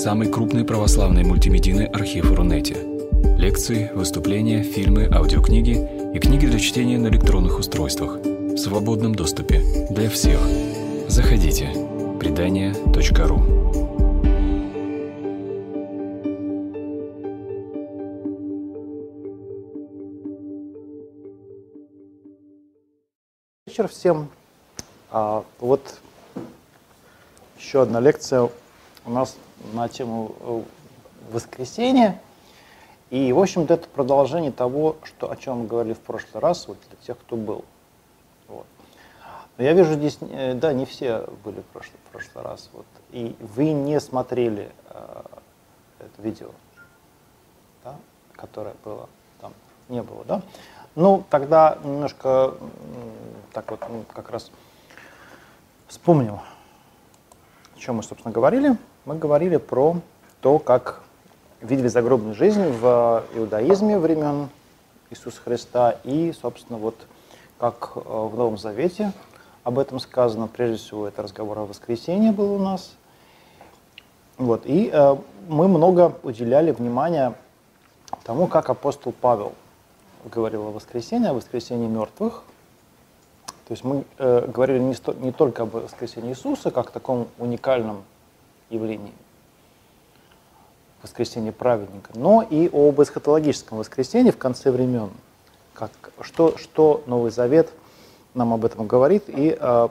самый крупный православный мультимедийный архив Рунете. Лекции, выступления, фильмы, аудиокниги и книги для чтения на электронных устройствах в свободном доступе для всех. Заходите. Предания.ру Вечер всем. А, вот еще одна лекция у нас на тему э, воскресенья. И, в общем-то, это продолжение того, что, о чем мы говорили в прошлый раз, вот для тех, кто был. Вот. Но я вижу здесь, э, да, не все были в прошлый, в прошлый раз. Вот. И вы не смотрели э, это видео, да, которое было там, не было, да? Ну, тогда немножко так вот как раз вспомним, о чем мы, собственно, говорили. Мы говорили про то, как видели загробную жизнь в иудаизме времен Иисуса Христа и, собственно, вот как э, в Новом Завете об этом сказано. Прежде всего, это разговор о воскресенье был у нас. Вот. И э, мы много уделяли внимания тому, как апостол Павел говорил о воскресении, о воскресении мертвых. То есть мы э, говорили не, сто, не только об воскресении Иисуса, как таком уникальном явлении, воскресении праведника, но и об эсхатологическом воскресении в конце времен. Как, что, что Новый Завет нам об этом говорит, и э,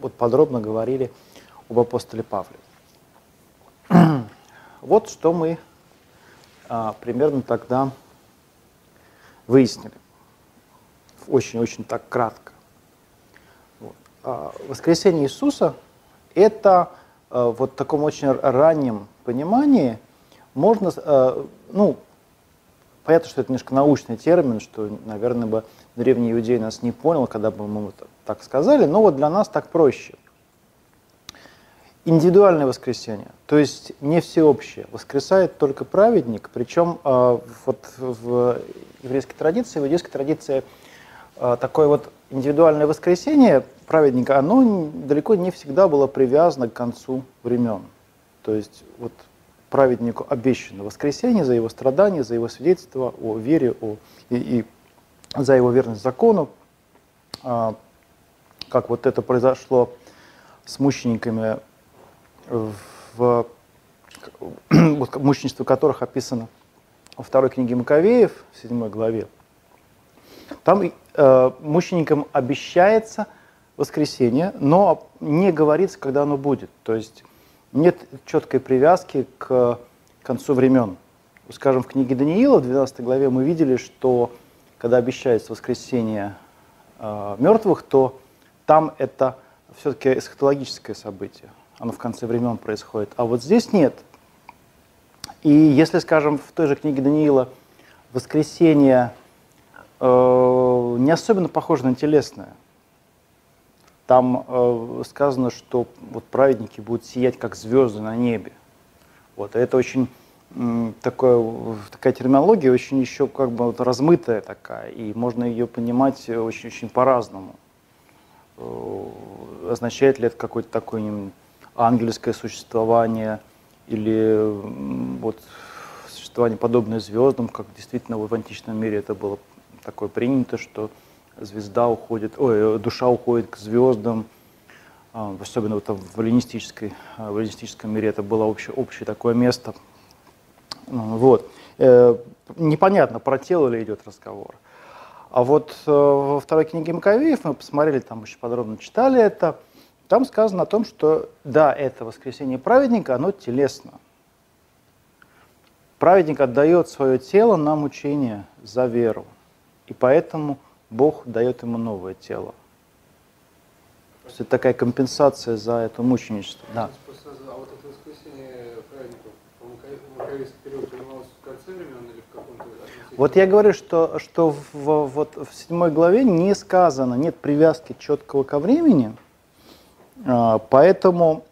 вот подробно говорили об апостоле Павле. вот что мы э, примерно тогда выяснили. Очень-очень так кратко. Вот. А воскресение Иисуса – это вот в таком очень раннем понимании можно, э, ну, понятно, что это немножко научный термин, что, наверное, бы древний иудей нас не понял, когда бы мы так сказали, но вот для нас так проще. Индивидуальное воскресение, то есть не всеобщее. Воскресает только праведник, причем э, вот в еврейской традиции, в иудейской традиции э, такое вот индивидуальное воскресение праведника, оно далеко не всегда было привязано к концу времен. То есть вот праведнику обещано воскресение за его страдания, за его свидетельство о вере о, и, и за его верность закону. А, как вот это произошло с мучениками, в, мученичество которых описано во второй книге Маковеев, в седьмой главе, там мученикам обещается воскресенье, но не говорится, когда оно будет. То есть нет четкой привязки к концу времен. Скажем, в книге Даниила, в 12 главе, мы видели, что когда обещается воскресение э, мертвых, то там это все-таки эсхатологическое событие. Оно в конце времен происходит. А вот здесь нет. И если, скажем, в той же книге Даниила воскресение э, не особенно похоже на телесное, там э, сказано, что вот праведники будут сиять как звезды на небе. Вот, это очень такое, такая терминология, очень еще как бы вот размытая такая, и можно ее понимать очень-очень по-разному. Э, означает ли это какое-то такое ангельское существование – или вот существование подобное звездам, как действительно в античном мире это было такое принято, что звезда уходит, ой, душа уходит к звездам, а, особенно вот в, эллинистической, а, в эллинистическом мире это было общее, общее такое место. Вот. Э, непонятно, про тело ли идет разговор. А вот э, во второй книге Маковеев мы посмотрели, там очень подробно читали это, там сказано о том, что да, это воскресение праведника, оно телесно. Праведник отдает свое тело на мучение за веру, и поэтому Бог дает ему новое тело. То есть это такая компенсация за это мученичество. Да. А вот это воскресение праведников в Маковейский период принималось в конце времен или в каком-то Вот я говорю, что, что в, вот в седьмой главе не сказано, нет привязки четкого ко времени, а, поэтому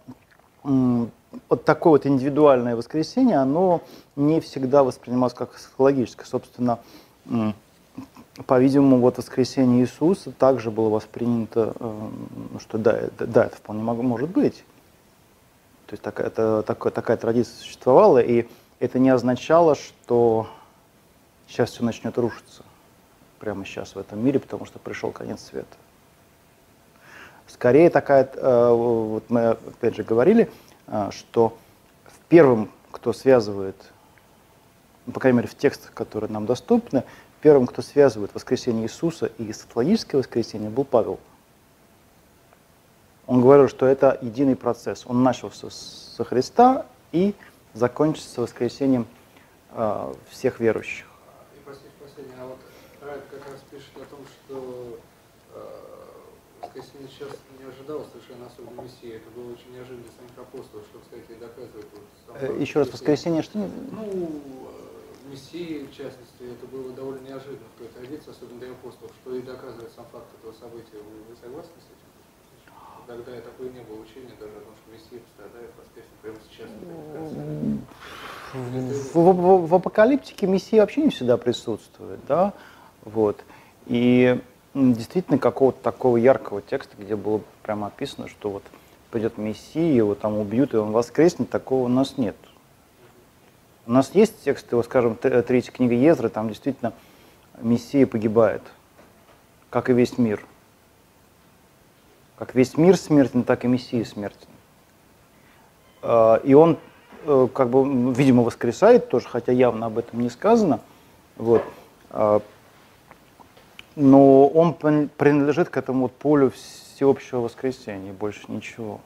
вот такое вот индивидуальное воскресенье, оно не всегда воспринималось как психологическое. Собственно, по-видимому, вот воскресение Иисуса также было воспринято, э, что да, да, это вполне может быть. То есть такая, это, такая, такая традиция существовала, и это не означало, что сейчас все начнет рушиться прямо сейчас в этом мире, потому что пришел конец света. Скорее такая, э, вот мы опять же говорили, э, что первым, кто связывает, ну, по крайней мере в текстах, которые нам доступны, первым, кто связывает воскресение Иисуса и эсхатологическое воскресение, был Павел. Он говорил, что это единый процесс. Он начался со Христа и закончится воскресением э, всех верующих. И последнее, а вот Райт как раз пишет о том, что воскресенье сейчас не ожидал совершенно особой Мессии. Это было очень неожиданно для самих апостолов, что, кстати, доказывает. Вот, э, Еще раз, воскресенье что? Ну, Мессии, в частности, это было довольно неожиданно в какой-то традиции, особенно для апостолов, что и доказывает сам факт этого события. Вы, вы согласны с этим? Тогда такое не было учения даже о том, что Мессия пострадает воскреснет прямо сейчас. В, в, в апокалиптике Мессия вообще не всегда присутствует, да, вот. И действительно какого-то такого яркого текста, где было прямо описано, что вот придет Мессия, его там убьют, и он воскреснет, такого у нас нет. У нас есть тексты, вот скажем, третья книга Езры, там действительно Мессия погибает, как и весь мир. Как весь мир смертен, так и Мессия смертен. А, и он, э, как бы, видимо, воскресает тоже, хотя явно об этом не сказано. Вот. А, но он принадлежит к этому вот полю всеобщего воскресения, больше ничего.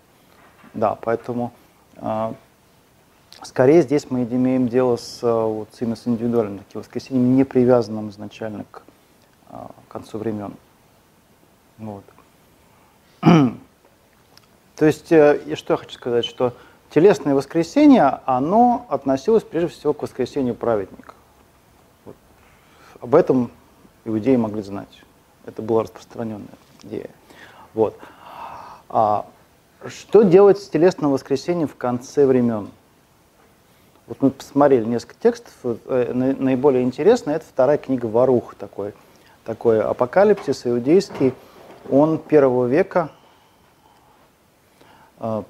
Да, поэтому э, скорее здесь мы имеем дело с, вот, именно с индивидуальным таким воскресением, не привязанным изначально к э, концу времен. Вот. То есть, э, что я хочу сказать, что телесное воскресение, оно относилось прежде всего к воскресению праведника. Вот. Об этом иудеи могли знать. Это была распространенная идея. Вот. А что делать с телесным воскресением в конце времен? Вот мы посмотрели несколько текстов. Э, наиболее интересно это вторая книга Варух, такой, такой апокалипсис иудейский. Он первого века, а,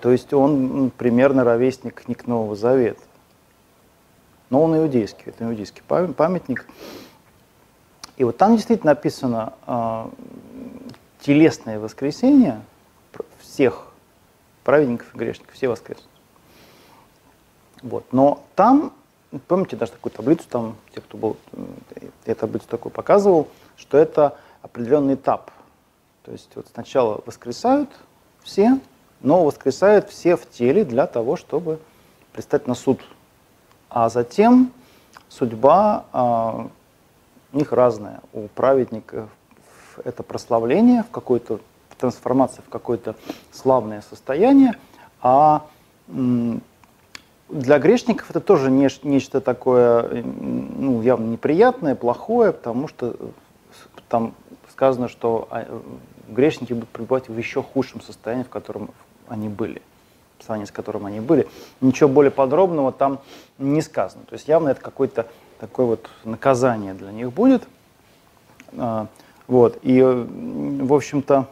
то есть он примерно ровесник книг Нового Завета. Но он иудейский, это иудейский памятник. И вот там действительно написано э, телесное воскресение всех праведников и грешников, все воскреснут. Вот. Но там, помните даже такую таблицу, там те, кто был, я таблицу такую показывал, что это определенный этап. То есть вот сначала воскресают все, но воскресают все в теле для того, чтобы предстать на суд. А затем судьба а, у них разное. У праведников это прославление, в какой-то трансформация в какое-то славное состояние, а для грешников это тоже не, нечто такое ну, явно неприятное, плохое, потому что там сказано, что а, грешники будут пребывать в еще худшем состоянии, в котором они были, в сравнении с которым они были. Ничего более подробного там не сказано. То есть явно это какой-то такое вот наказание для них будет. А, вот. И, в общем-то,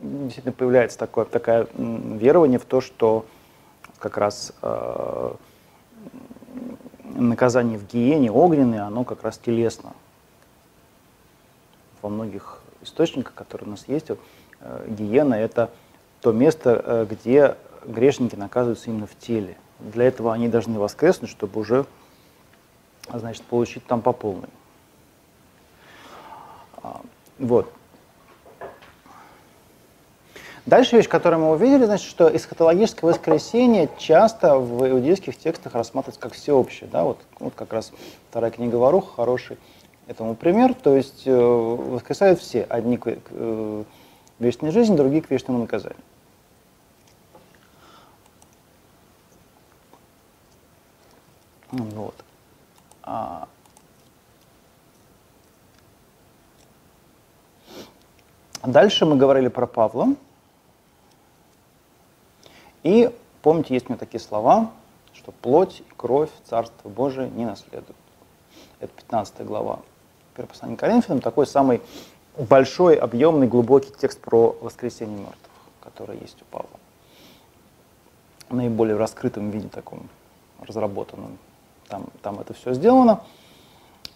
действительно появляется такое, такое верование в то, что как раз э, наказание в гиене огненное, оно как раз телесно. Во многих источниках, которые у нас есть, э, гиена – это то место, э, где грешники наказываются именно в теле. Для этого они должны воскреснуть, чтобы уже значит, получить там по полной. А, вот. Дальше вещь, которую мы увидели, значит, что эсхатологическое воскресение часто в иудейских текстах рассматривается как всеобщее. Да? Вот, вот как раз вторая книга Варуха хороший этому пример. То есть э, воскресают все. Одни к, э, вечной жизни, другие к вечному наказанию. Вот. А, дальше мы говорили про Павла. И помните, есть у меня такие слова, что плоть и кровь Царства Божие не наследуют. Это 15 глава. Первое послание Коринфянам, такой самый большой, объемный, глубокий текст про воскресение мертвых, который есть у Павла. наиболее раскрытом виде таком разработанном. Там, там это все сделано.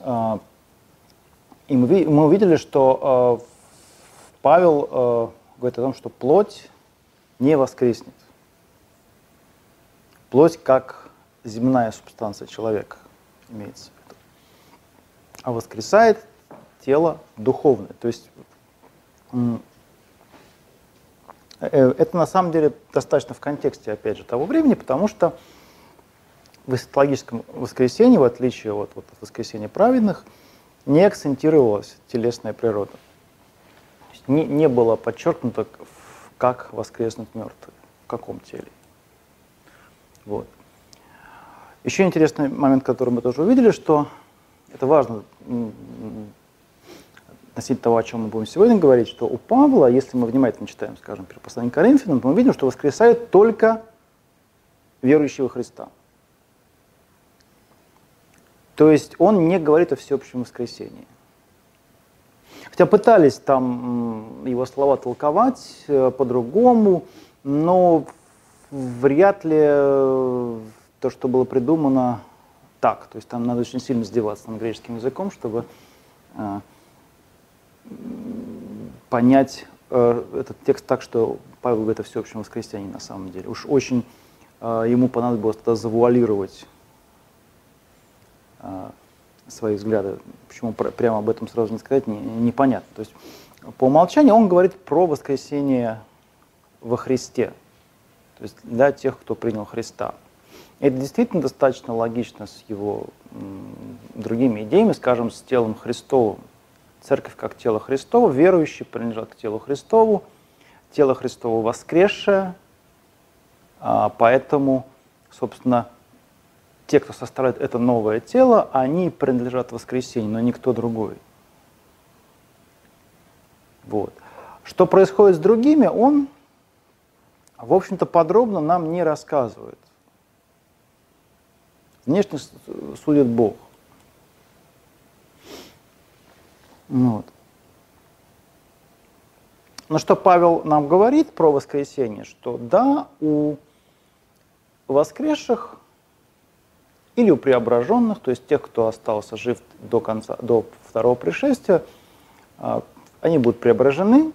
А, и мы, мы увидели, что э, Павел э, говорит о том, что плоть не воскреснет. Плоть как земная субстанция человека имеется в виду. А воскресает тело духовное. То есть э, это на самом деле достаточно в контексте, опять же, того времени, потому что в эсхатологическом воскресенье, в отличие от, вот, от воскресения праведных, не акцентировалась телесная природа. Не, не было подчеркнуто, как воскреснуть мертвые, в каком теле. Вот. Еще интересный момент, который мы тоже увидели, что это важно относительно того, о чем мы будем сегодня говорить, что у Павла, если мы внимательно читаем, скажем, послание Коринфянам, мы видим, что воскресают только верующие во Христа. То есть он не говорит о всеобщем воскресении. Хотя пытались там его слова толковать э, по-другому, но вряд ли э, то, что было придумано, так. То есть там надо очень сильно издеваться над греческим языком, чтобы э, понять э, этот текст так, что Павел говорит о всеобщем воскресении на самом деле. Уж очень э, ему понадобилось тогда завуалировать а, свои взгляды. Почему прямо об этом сразу не сказать, не, непонятно. То есть по умолчанию он говорит про воскресение во Христе, то есть для тех, кто принял Христа. Это действительно достаточно логично с его другими идеями, скажем, с телом Христовым. Церковь как тело Христово, верующие принадлежат к телу Христову, тело Христово воскресшее, а, поэтому, собственно, те, кто составляет это новое тело, они принадлежат воскресению, но никто другой. Вот. Что происходит с другими, он, в общем-то, подробно нам не рассказывает. Внешне судит Бог. Вот. Но что Павел нам говорит про воскресенье, что да, у воскресших или у преображенных, то есть тех, кто остался жив до, конца, до второго пришествия, а, они будут преображены,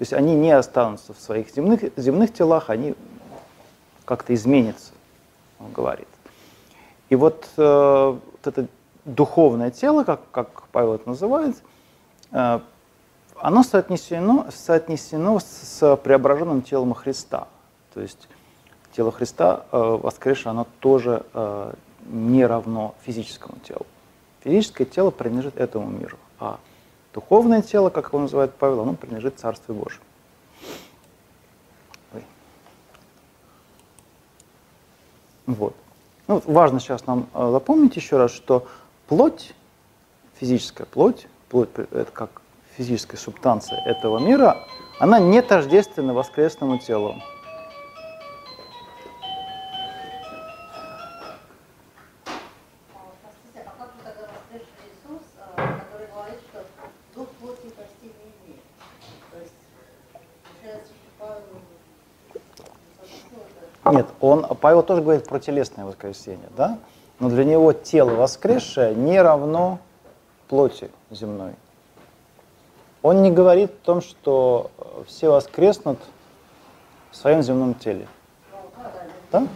то есть они не останутся в своих земных, земных телах, они как-то изменятся, он говорит. И вот, э, вот это духовное тело, как, как Павел это называет, э, оно соотнесено, соотнесено с преображенным телом Христа. То есть тело Христа э, воскресшее, оно тоже э, не равно физическому телу. Физическое тело принадлежит этому миру, а духовное тело, как его называет Павел, оно принадлежит Царству Божьему. Вот. Ну, важно сейчас нам э, запомнить еще раз, что плоть, физическая плоть, плоть это как физическая субстанция этого мира, она не тождественна воскресному телу. Павел тоже говорит про телесное воскресение, да? Но для него тело воскресшее не равно плоти земной. Он не говорит о том, что все воскреснут в своем земном теле. Да?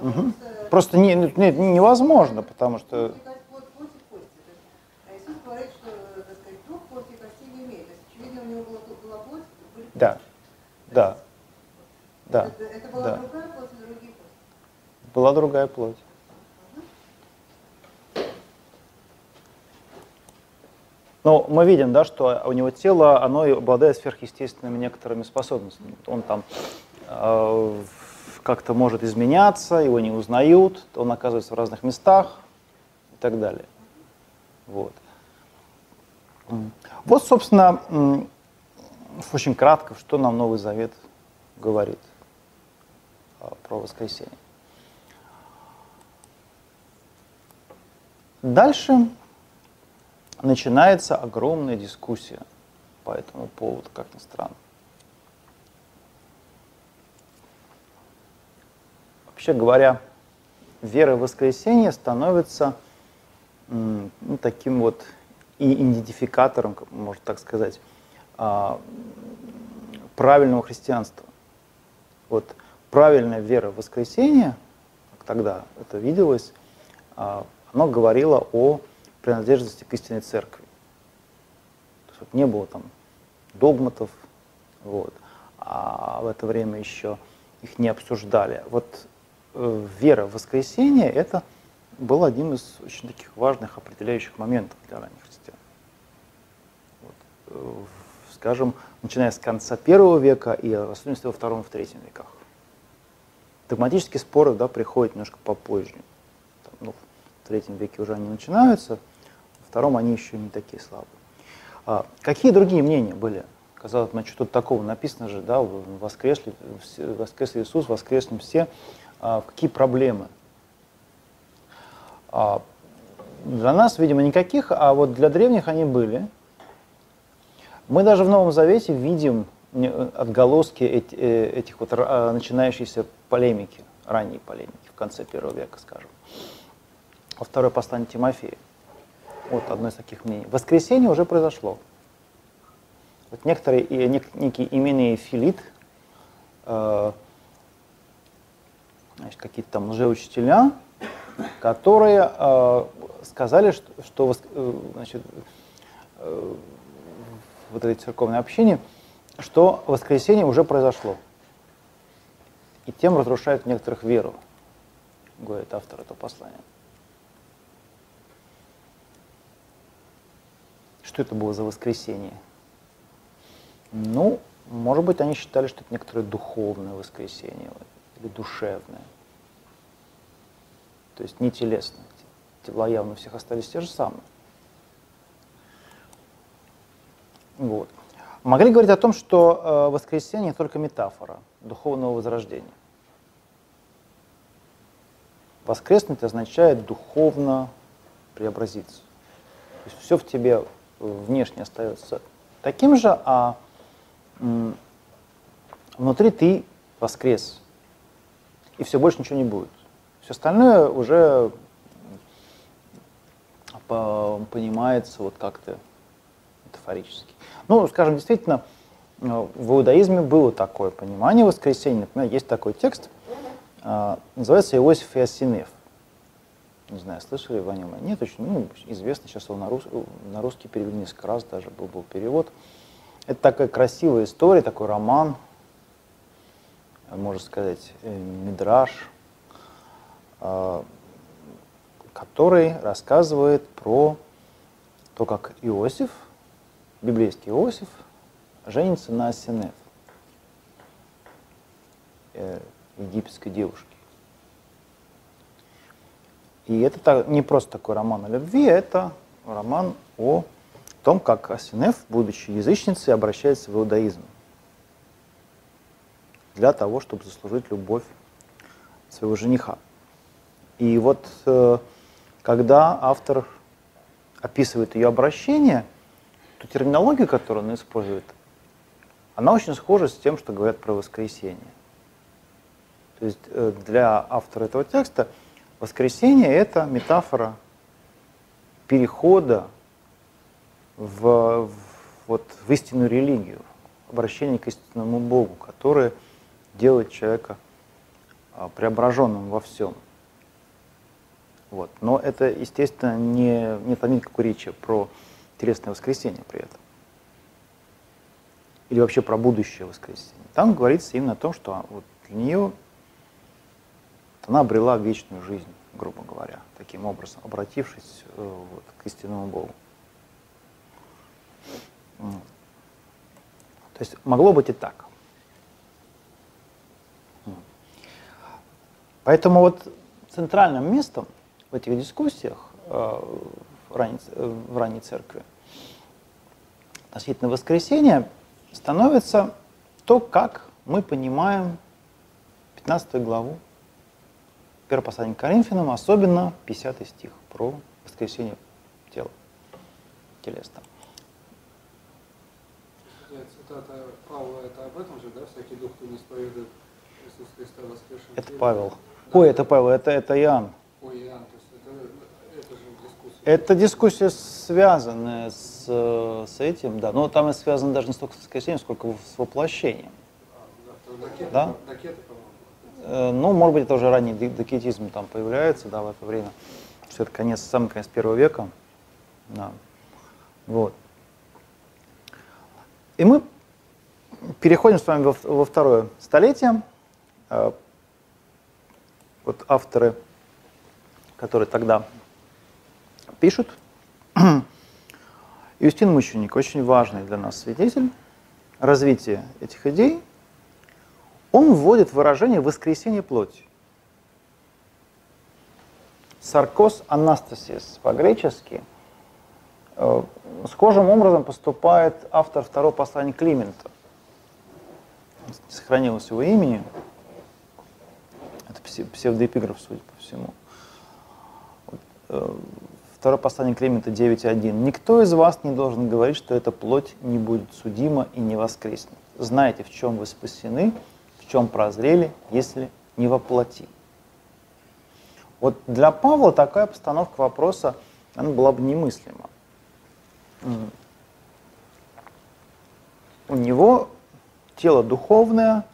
Угу. Просто не, не, невозможно, потому что... Да, да. Да. Это, это была да. другая плоть и другие плоти? Была другая плоть. Но мы видим, да, что у него тело, оно обладает сверхъестественными некоторыми способностями. Он там э, как-то может изменяться, его не узнают, он оказывается в разных местах и так далее. Вот. Вот, собственно, очень кратко, что нам Новый Завет говорит. Э, про воскресение. Дальше начинается огромная дискуссия по этому поводу, как ни странно. вообще говоря, вера в воскресение становится ну, таким вот и идентификатором, можно так сказать, а, правильного христианства. Вот правильная вера в воскресение, как тогда это виделось, а, оно говорило о принадлежности к истинной церкви. То есть, не было там догматов, вот, а в это время еще их не обсуждали. Вот э, вера в воскресение – это был один из очень таких важных определяющих моментов для ранних христиан. Вот, э, скажем, начиная с конца первого века и особенно во втором и в третьем веках. Догматические споры да, приходят немножко попозже. В третьем веке уже они начинаются, во втором они еще не такие слабые. А, какие другие мнения были? Казалось, ну, что тут такого написано же, да, воскресли, воскрес Иисус, воскреснем все. А, какие проблемы? А, для нас, видимо, никаких, а вот для древних они были. Мы даже в Новом Завете видим отголоски э, этих вот а, начинающейся полемики, ранней полемики, в конце первого века, скажем. Во второе послание Тимофея. Вот одно из таких мнений. Воскресенье уже произошло. Вот некоторые, нек, некий именные филит, э, значит, какие-то там лжеучителя, которые э, сказали, что, что э, значит, э, вот этой церковной общине, что воскресенье уже произошло. И тем разрушают некоторых веру, говорит автор этого послания. Что это было за воскресенье? Ну, может быть, они считали, что это некоторое духовное воскресенье или душевное. То есть не телесное. Тела явно у всех остались те же самые. Вот. Могли говорить о том, что э, воскресенье только метафора духовного возрождения. Воскреснуть означает духовно преобразиться. То есть все в тебе внешне остается таким же, а внутри ты воскрес. И все больше ничего не будет. Все остальное уже понимается вот как-то метафорически. Ну, скажем, действительно, э, в иудаизме было такое понимание воскресения. Например, есть такой текст, э, называется «Иосиф и Осинеф». Не знаю, слышали вы о нем? Нет, очень ну, известно, сейчас его на, рус, на русский перевели несколько раз, даже был, был перевод. Это такая красивая история, такой роман, можно сказать, э, мидраж, который рассказывает про то, как Иосиф, библейский Иосиф, женится на Асинеф, э, египетской девушке. И это не просто такой роман о любви, это роман о том, как Асинеф, будучи язычницей, обращается в иудаизм для того, чтобы заслужить любовь своего жениха. И вот э, когда автор описывает ее обращение, то терминология, которую он использует, она очень схожа с тем, что говорят про воскресенье. То есть э, для автора этого текста воскресенье – это метафора перехода в, в, вот, в истинную религию, обращение к истинному Богу, которое делает человека а, преображенным во всем. Вот. Но это, естественно, не, нет там никакой речи про телесное воскресенье при этом. Или вообще про будущее воскресенье. Там говорится именно о том, что вот для нее она обрела вечную жизнь, грубо говоря, таким образом, обратившись э, вот, к истинному Богу. То есть могло быть и так. Поэтому вот центральным местом в этих дискуссиях э, ранней, в ранней церкви относительно воскресения становится то, как мы понимаем 15 главу 1 послания к Коринфянам, особенно 50 стих про воскресение тела, телесно. Цитата Павла это об этом же, да, всякий дух, кто не исповедует Иисус Христа воскресшем Это теле. Павел. Да. Ой, это Павел, это, это Иоанн. Ой, Иоанн, то есть это, это же дискуссия. Это дискуссия, связанная с, с этим, да. Но там и связана даже не столько с воскресением, сколько с воплощением. Да, докеты, Да? докеты, по-моему. Э, Ну, может быть, это уже ранний докетизм там появляется, да, в это время. Что это конец, самый конец первого века. Да. Вот. И мы переходим с вами во, во второе столетие. Э, Вот авторы, которые тогда пишут. Юстин Мученик, очень важный для нас свидетель развития этих идей, он вводит выражение «воскресение плоти». Саркос анастасис по-гречески. Э, Схожим образом поступает автор второго послания Климента. Сохранилось его имени. Это псе- псевдоэпиграф, судя по всему. Э, Второе послание Климента 9.1. «Никто из вас не должен говорить, что эта плоть не будет судима и не воскреснет. Знаете, в чем вы спасены, чем прозрели, если не во плоти». Вот для Павла такая постановка вопроса она была бы немыслима. У него тело духовное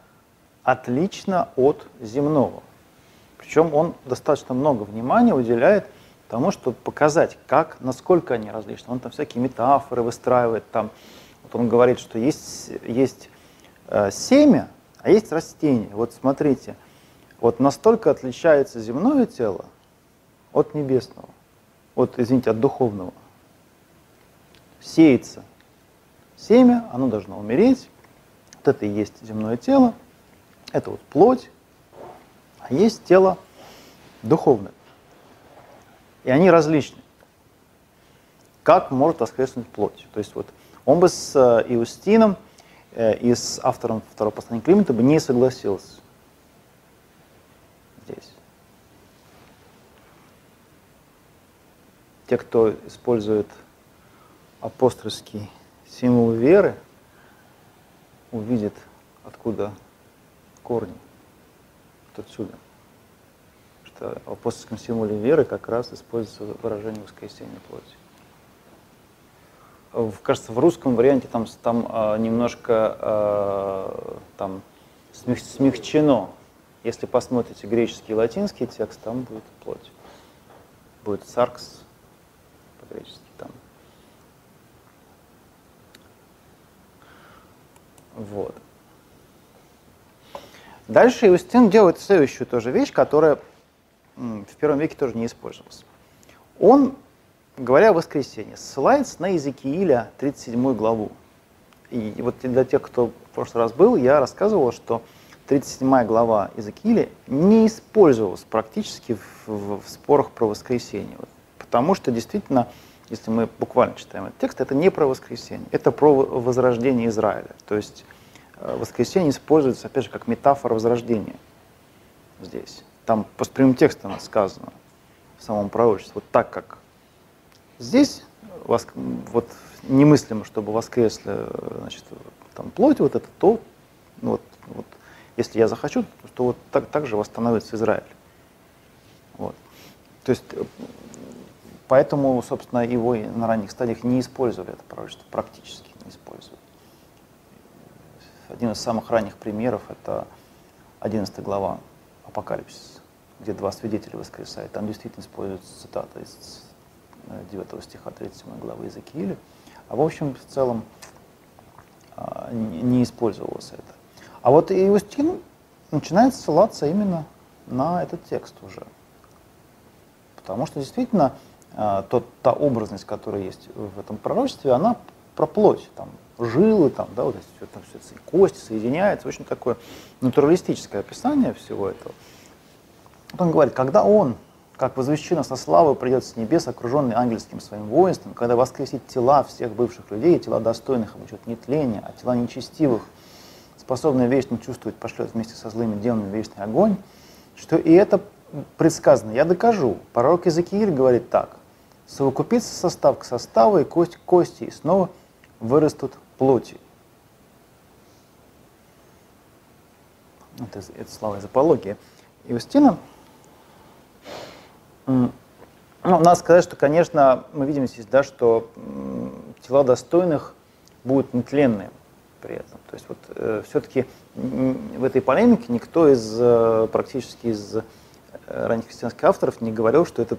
отлично от земного. Причем он достаточно много внимания уделяет тому, чтобы показать, как, насколько они различны. Он там всякие метафоры выстраивает. Там, вот он говорит, что есть, есть э, семя, а есть растение. Вот смотрите, вот настолько отличается земное тело от небесного, от, извините, от духовного. Сеется семя, оно должно умереть. Вот это и есть земное тело, это вот плоть, а есть тело духовное. И они различны. Как может воскреснуть плоть? То есть вот он бы с э, Иустином и с автором второго послания Климента бы не согласился здесь. Те, кто использует апостольский символ веры, увидят, откуда корни. Вот отсюда. Что в апостольском символе веры как раз используется выражение воскресения плоти. Кажется, в русском варианте там, там а, немножко а, там смех- смягчено. Если посмотрите греческий и латинский текст, там будет плоть. Будет саркс по-гречески там. Вот. Дальше Иустин делает следующую тоже вещь, которая в первом веке тоже не использовалась. Он, говоря о воскресенье, ссылается на Иезекииля 37 главу. И вот для тех, кто в прошлый раз был, я рассказывал, что 37 глава Иезекииля не использовалась практически в, в- в спорах про воскресенье. Вот. Потому что действительно, если мы буквально читаем этот текст, это не про воскресенье, это про возрождение Израиля. То есть э, воскресенье используется, опять же, как метафора возрождения здесь. Там по прямым текстам сказано в самом пророчестве, вот так как здесь воск- вот немыслимо, чтобы воскресли значит, там, плоть вот это, то ну, вот, вот, если я захочу, то вот так, так же восстановится Израиль. Вот. То есть поэтому, собственно, его на ранних стадиях не использовали это пророчество, практически не использовали. Один из самых ранних примеров – это 11 глава Апокалипсис, где два свидетеля воскресают. Там действительно используется цитата из 9 стиха 37 главы Иезекииля. А в общем, в целом а, не использовалось это. А вот Иустин начинает ссылаться именно на этот текст уже. Потому что действительно а, тот, та образность, которая есть в этом пророчестве, она про плоть, там, жилы, там, да, вот эти там, всё эти кости соединяются, очень такое натуралистическое описание всего этого. Вот он говорит, когда он, как возвещено со славой, придет с небес, окруженный ангельским своим воинством, когда воскресит тела всех бывших людей, тела достойных обучет нетления, а тела нечестивых, способные вечно чувствовать, пошлет вместе со злыми демонами вечный огонь, что и это предсказано. Я докажу. Пророк Иезекииль говорит так. Совокупится состав к составу и кость к кости, и снова вырастут плоти. это, это слова из апологии Иустина. Ну, надо сказать, что, конечно, мы видим здесь, да, что тела достойных будут нетленные при этом. То есть вот э, все-таки в этой полемике никто из э, практически из э, ранних христианских авторов не говорил, что это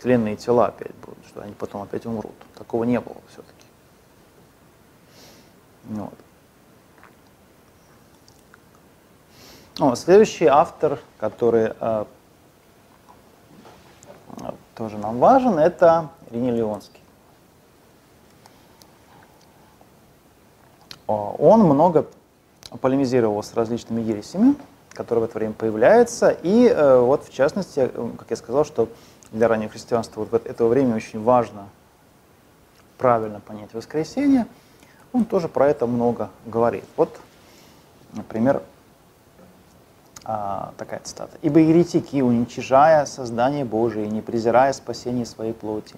тленные тела опять будут, что они потом опять умрут. Такого не было все-таки. Вот. Ну, следующий автор, который э, тоже нам важен, это Ириней Леонский. Он много полемизировал с различными ересями, которые в это время появляются, и э, вот в частности, как я сказал, что для раннего христианства вот в это время очень важно правильно понять воскресенье, он тоже про это много говорит. Вот, например, а, такая цитата. «Ибо еретики, уничижая создание Божие, не презирая спасение своей плоти,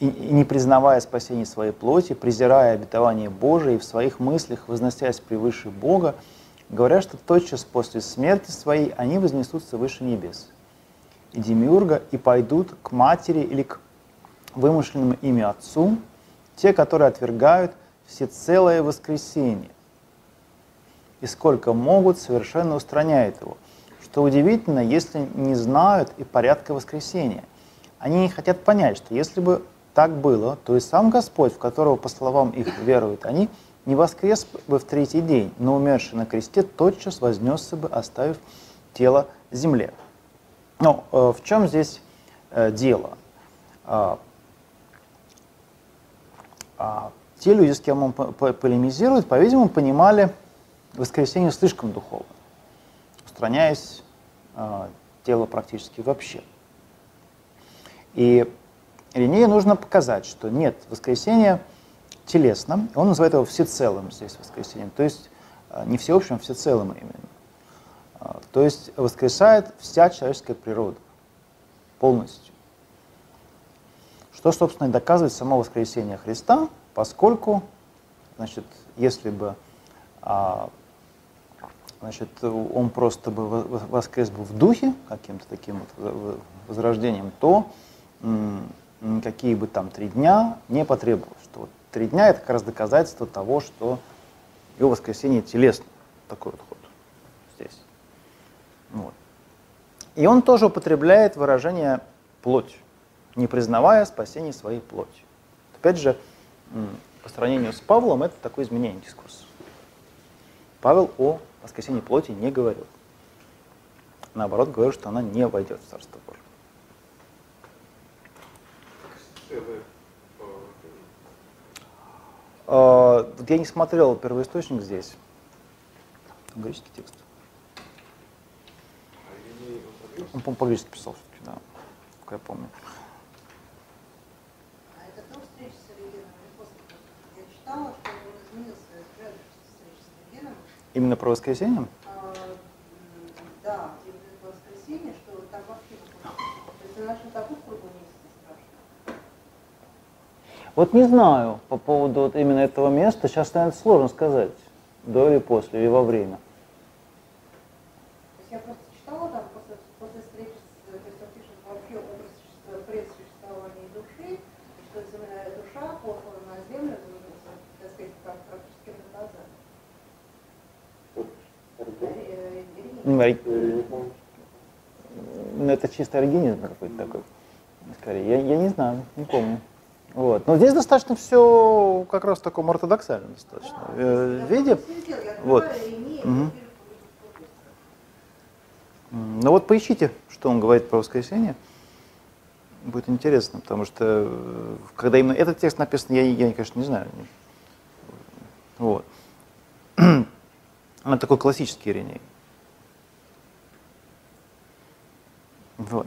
и, и не признавая спасение своей плоти, презирая обетование Божие и в своих мыслях, возносясь превыше Бога, говорят, что тотчас после смерти своей они вознесутся выше небес и демиурга и пойдут к матери или к вымышленному ими отцу, те, которые отвергают всецелое воскресенье, и сколько могут, совершенно устраняют его. Что удивительно, если не знают и порядка воскресения. Они не хотят понять, что если бы так было, то и сам Господь, в которого, по словам их, веруют они, не воскрес бы в третий день, но умерший на кресте тотчас вознесся бы, оставив тело земле. Но э, в чем здесь э, дело? А, те люди, с кем он полемизирует, по-видимому, понимали воскресенье слишком духовно, устраняясь э, тело практически вообще. И Ренею нужно показать, что нет, воскресенье телесно, он называет его всецелым здесь воскресеньем, то есть э, не всеобщим, а всецелым именно. Э, то есть воскресает вся человеческая природа полностью. Что, собственно, и доказывает само воскресение Христа, поскольку, значит, если бы а, значит, он просто бы воскрес бы в духе, каким-то таким вот возрождением, то какие бы там три дня не потребовалось. Что вот три дня это как раз доказательство того, что его воскресение телесно. Такой вот ход здесь. Вот. И он тоже употребляет выражение плоть, не признавая спасение своей плоти. Опять же, по сравнению с Павлом, это такое изменение дискурса. Павел о воскресении плоти не говорил. Наоборот, говорил, что она не войдет в Царство Божие. Uh, я не смотрел первоисточник здесь. Греческий текст. Он, по-моему, по-гречески писал все-таки, да, как я помню. А это тоже встреча с Ориеном или после? Я читала, что он изменил свою взгляд встречи с Ориеном. Именно про воскресенье? А, да, воскресенье, что там вообще То есть на нашем такую кругу. Вот не знаю по поводу вот именно этого места. Сейчас, наверное, сложно сказать, до или после, или во время. То есть я просто читала там после, после встречи с, то есть он пишет вообще образ существа- предсуществования души, что земля, душа послана на землю, так сказать, как практически наказание. Э, Ирина. Ну, ори- Ну, это чисто оригинизм какой-то такой, скорее. Я, я не знаю, не помню. Вот. Но здесь достаточно все как раз в таком ортодоксальном достаточно Да, э, виде. Вот. М, Ну вот поищите, что он говорит про воскресенье. Будет интересно, потому что э, когда именно этот текст написан, я, я конечно, не знаю. Вот. Он такой классический Ириней. Вот.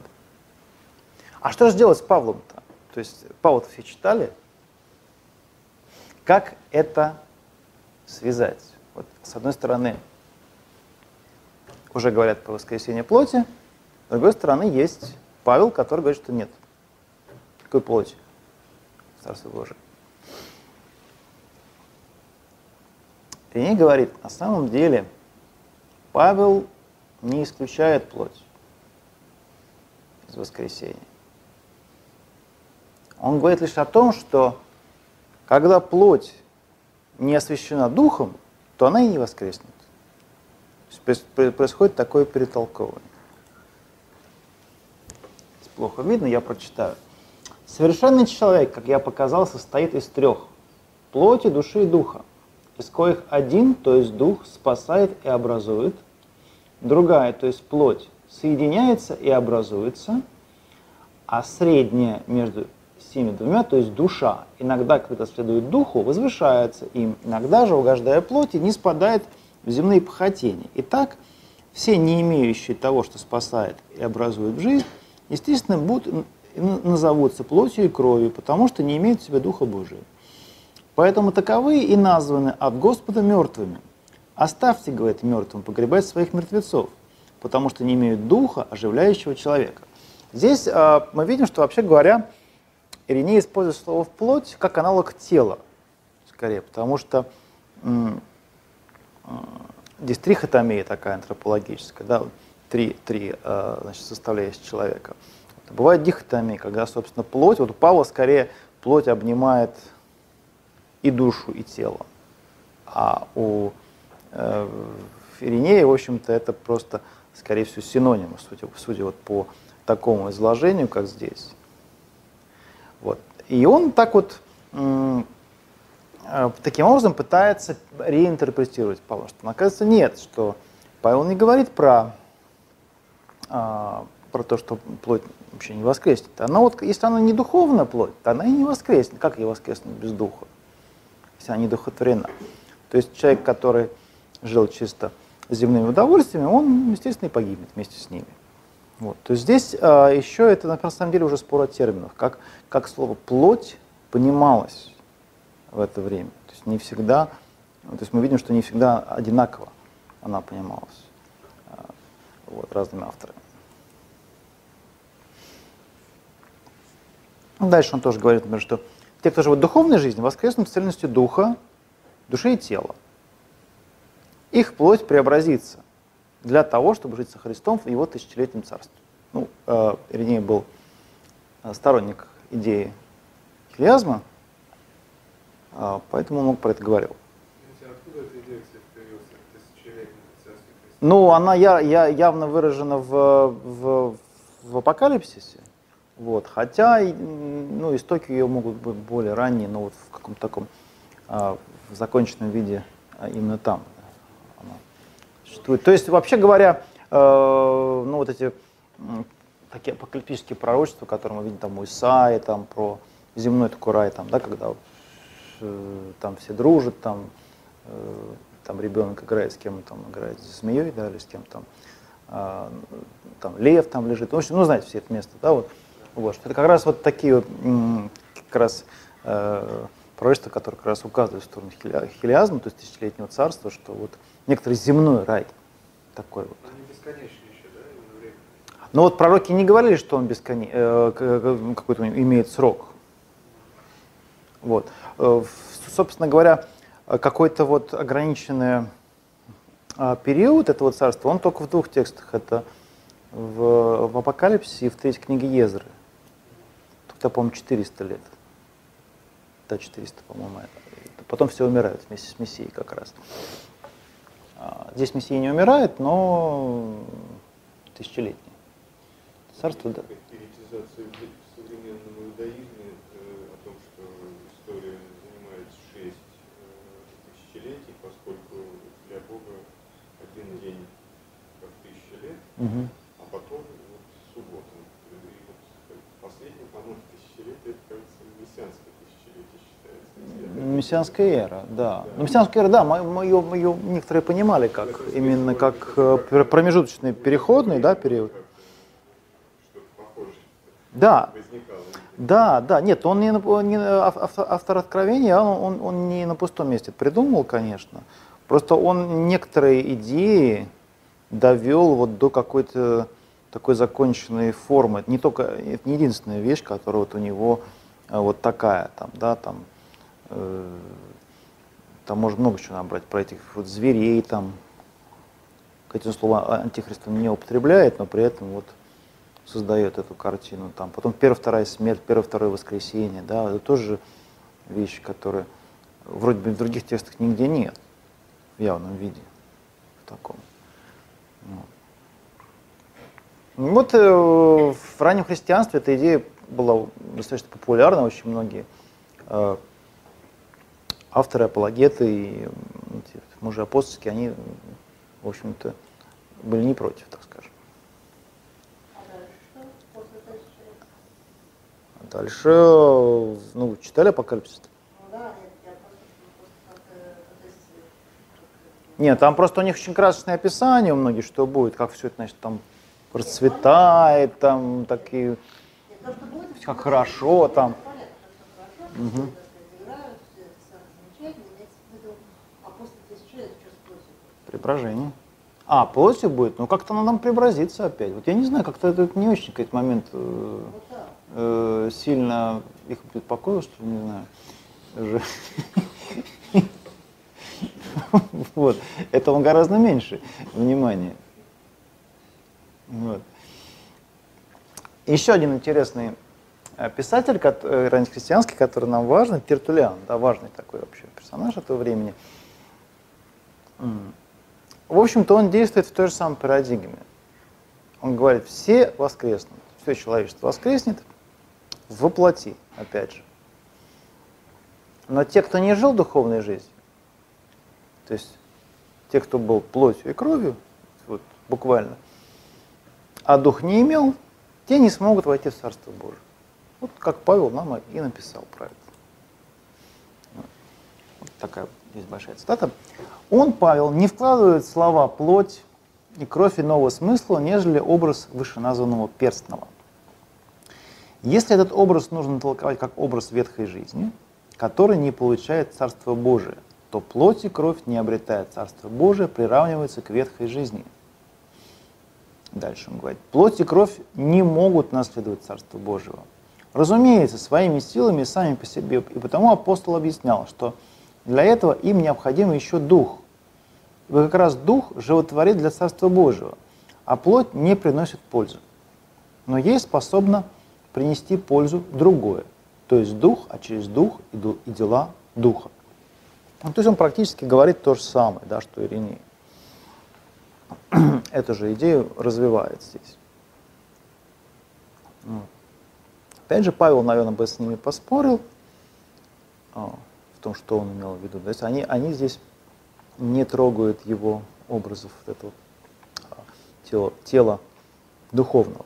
А что же делать с Павлом-то? То есть Павла-то все читали. Как это связать? Вот, с одной стороны, уже говорят про воскресение плоти, с другой стороны, есть Павел, который говорит, что нет. Какой плоти? Царство Божие. И говорит, на самом деле, Павел не исключает плоть из воскресения. Он говорит лишь о том, что когда плоть не освящена духом, то она и не воскреснет. Происходит такое перетолковывание. Плохо видно, я прочитаю. Совершенный человек, как я показал, состоит из трех – плоти, души и духа, из коих один, то есть дух, спасает и образует, другая, то есть плоть, соединяется и образуется, а средняя между всеми двумя, то есть душа, иногда, когда следует духу, возвышается им, иногда же, угождая плоти, не спадает в земные похотения. Итак, все не имеющие того, что спасает и образует жизнь, естественно, будут назовутся плотью и кровью, потому что не имеют в себе Духа Божия. Поэтому таковые и названы от Господа мертвыми. Оставьте, говорит, мертвым погребать своих мертвецов, потому что не имеют духа, оживляющего человека. Здесь э, мы видим, что, вообще говоря, Ириней использует слово «вплоть» как аналог тела, скорее, потому что э, здесь трихотомия такая антропологическая, да, три, три э, значит, составляющих человека. Бывает дихотомия, когда, собственно, плоть, вот у Павла скорее плоть обнимает и душу, и тело, а у э, Иринея, в общем-то, это просто, скорее всего, синонимы, судя, судя вот по такому изложению, как здесь. И он так вот э, таким образом пытается реинтерпретировать Павла, что оказывается нет, что Павел не говорит про, э, про то, что плоть вообще не воскреснет. Она вот, если она не духовная плоть, то она и не воскреснет. Как ей воскреснуть без духа, если она не духотворена? То есть человек, который жил чисто земными удовольствиями, он, естественно, и погибнет вместе с ними. Вот. То есть здесь а, еще это на самом деле уже спор о терминах, как, как слово плоть понималось в это время. То есть не всегда, то есть мы видим, что не всегда одинаково она понималась а, вот, разными авторами. Дальше он тоже говорит, например, что те, кто живут в духовной жизни, воскреснут с цельностью духа, души и тела. Их плоть преобразится для того, чтобы жить со Христом в его тысячелетнем царстве. Ну, э, Ириней был э, сторонник идеи хилиазма, э, поэтому он много про это говорил. Ну, она я, я, явно выражена в, в, в апокалипсисе. Вот. Хотя ну, истоки ее могут быть более ранние, но вот в каком-то таком а, в законченном виде а именно там существует. То есть, вообще говоря, э, ну вот эти такие апокалиптические пророчества, которые мы видим там у Исаи, там про земной такой рай, там, да, когда э, там все дружат, там, э, там ребенок играет с кем там играет с змеей, да, или с кем там, э, там лев там лежит. В общем, ну, знаете все это место, да, вот. Вот, это как раз вот такие как раз пророчества, которые как раз указывают в сторону хилиазма, то есть тысячелетнего царства, что вот некоторый земной рай такой вот. Они бесконечны еще, да, время? Но вот пророки не говорили, что он бесконечный, э, какой-то имеет срок. Вот. Э, собственно говоря, какой-то вот ограниченный э, период этого царства, он только в двух текстах. Это в, в Апокалипсисе и в третьей книге Езры это, по-моему, 400 лет. Да, 400, по-моему. Потом все умирают вместе с Мессией как раз. А, здесь Мессия не умирает, но тысячелетний. Царство, да. Периодизация в современном иудаизме о том, что история занимает 6 тысячелетий, поскольку для Бога один день как тысяча лет, угу. а потом вот, суббота. И вот последний, по-моему, тысячелетие, это, кажется, мессианское тысячелетие считается. Мессианская эра, да. Ну, мессианская эра, да, мы, мы, ее, мы ее некоторые понимали как именно как э, промежуточный переходный да, период. Да, да, да, нет, он не, не автор откровения, он, он, он не на пустом месте придумал, конечно. Просто он некоторые идеи довел вот до какой-то такой законченной формы. Это не только, это не единственная вещь, которая вот у него э, вот такая, там, да, там, там можно много чего набрать про этих вот зверей, там, Эти слова антихрист он не употребляет, но при этом вот создает эту картину. Там. Потом первая, вторая смерть, первое, второе воскресенье. Да, это тоже вещи, которые вроде бы в других текстах нигде нет в явном виде. В таком. Вот. Ну вот э, в раннем христианстве эта идея была достаточно популярна, очень многие э, авторы, апологеты и мужи апостольские, они, в общем-то, были не против, так скажем. А дальше, ну, читали апокалипсис? Нет, там просто у них очень красочное описание у многих, что будет, как все это, значит, там процветает, там такие, как хорошо там. Угу. Преображение. А, плотью будет? Ну как-то надо нам преобразиться опять. Вот я не знаю, как-то это не очень какой-то момент э, э, сильно их беспокоил, что не знаю. Вот. Это он гораздо меньше внимания. Вот. Еще один интересный э, писатель, э, раннехристианский, который нам важен, Тертулиан, да, важный такой вообще персонаж этого времени. В общем-то, он действует в той же самой парадигме. Он говорит, все воскреснут, все человечество воскреснет воплоти, опять же. Но те, кто не жил духовной жизнью, то есть те, кто был плотью и кровью, вот буквально, а дух не имел, те не смогут войти в Царство Божие. Вот как Павел нам и написал про это. Вот такая здесь большая цитата. Он, Павел, не вкладывает слова плоть и кровь иного смысла, нежели образ вышеназванного перстного. Если этот образ нужно толковать как образ ветхой жизни, который не получает Царство Божие, то плоть и кровь, не обретая Царство Божие, приравниваются к ветхой жизни. Дальше он говорит, плоть и кровь не могут наследовать Царство Божьего. Разумеется, своими силами сами по себе. И потому апостол объяснял, что для этого им необходим еще дух. И как раз дух животворит для Царства Божьего, а плоть не приносит пользу. Но ей способна принести пользу другое, то есть дух, а через дух и дела духа. Ну, то есть он практически говорит то же самое, да, что Ириней. Эту же идею развивает здесь. Вот. Опять же, Павел, наверное, бы с ними поспорил в том, что он имел в виду. То есть они, они здесь не трогают его образов вот этого а, тела, тела духовного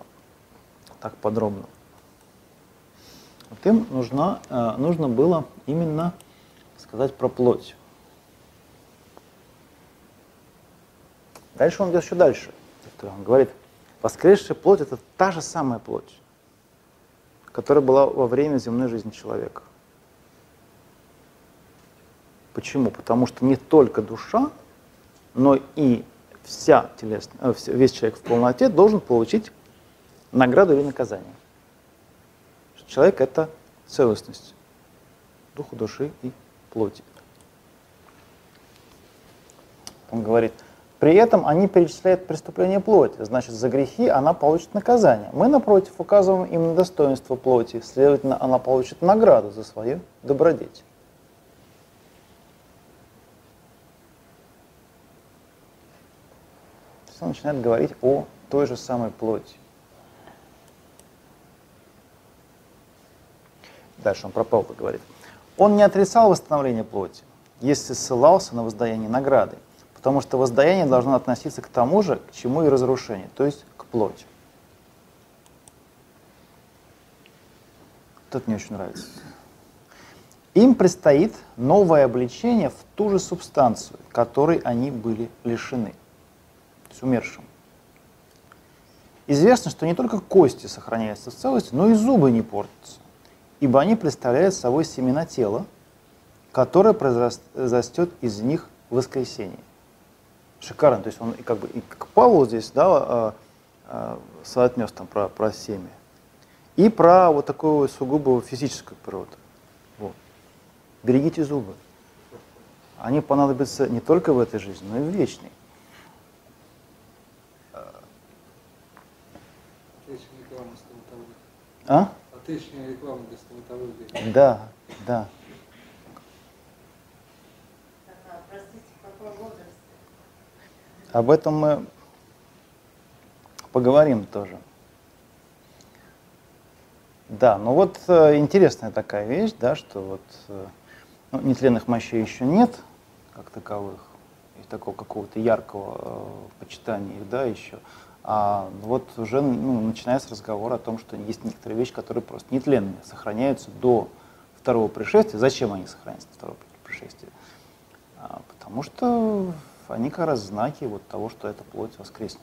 так подробно. Вот им нужна, а, нужно было именно сказать про плоть. Дальше он идет еще дальше. Он говорит, воскресшая плоть – это та же самая плоть, которая была во время земной жизни человека. Почему? Потому что не только душа, но и вся телесная, э, весь человек в полноте должен получить награду или наказание. Человек – это целостность духа, души и плоти. Он говорит, при этом они перечисляют преступление плоти, значит, за грехи она получит наказание. Мы, напротив, указываем им на достоинство плоти, следовательно, она получит награду за свою добродетель. Он начинает говорить о той же самой плоти. Дальше он про Павла говорит. Он не отрицал восстановление плоти, если ссылался на воздаяние награды, потому что воздаяние должно относиться к тому же, к чему и разрушение, то есть к плоти. Тут мне очень нравится. Им предстоит новое обличение в ту же субстанцию, которой они были лишены, то умершим. Известно, что не только кости сохраняются в целости, но и зубы не портятся ибо они представляют собой семена тела, которое произрастет из них в воскресенье. Шикарно, то есть он как бы и к Павлу здесь да, а, а, соотнес там про, про семя, и про вот такую сугубо физическую природу. Вот. Берегите зубы. Они понадобятся не только в этой жизни, но и в вечной. А? Отличная реклама для стоматологии. Да, да. Так, а, простите, какой возраст? Об этом мы поговорим тоже. Да, ну вот э, интересная такая вещь, да, что вот э, ну, нетленных мощей еще нет, как таковых, и такого какого-то яркого э, почитания их, да, еще. А вот уже ну, начинается разговор о том, что есть некоторые вещи, которые просто нетленные, сохраняются до второго пришествия. Зачем они сохраняются до второго пришествия? А, потому что они как раз знаки вот того, что эта плоть воскреснет.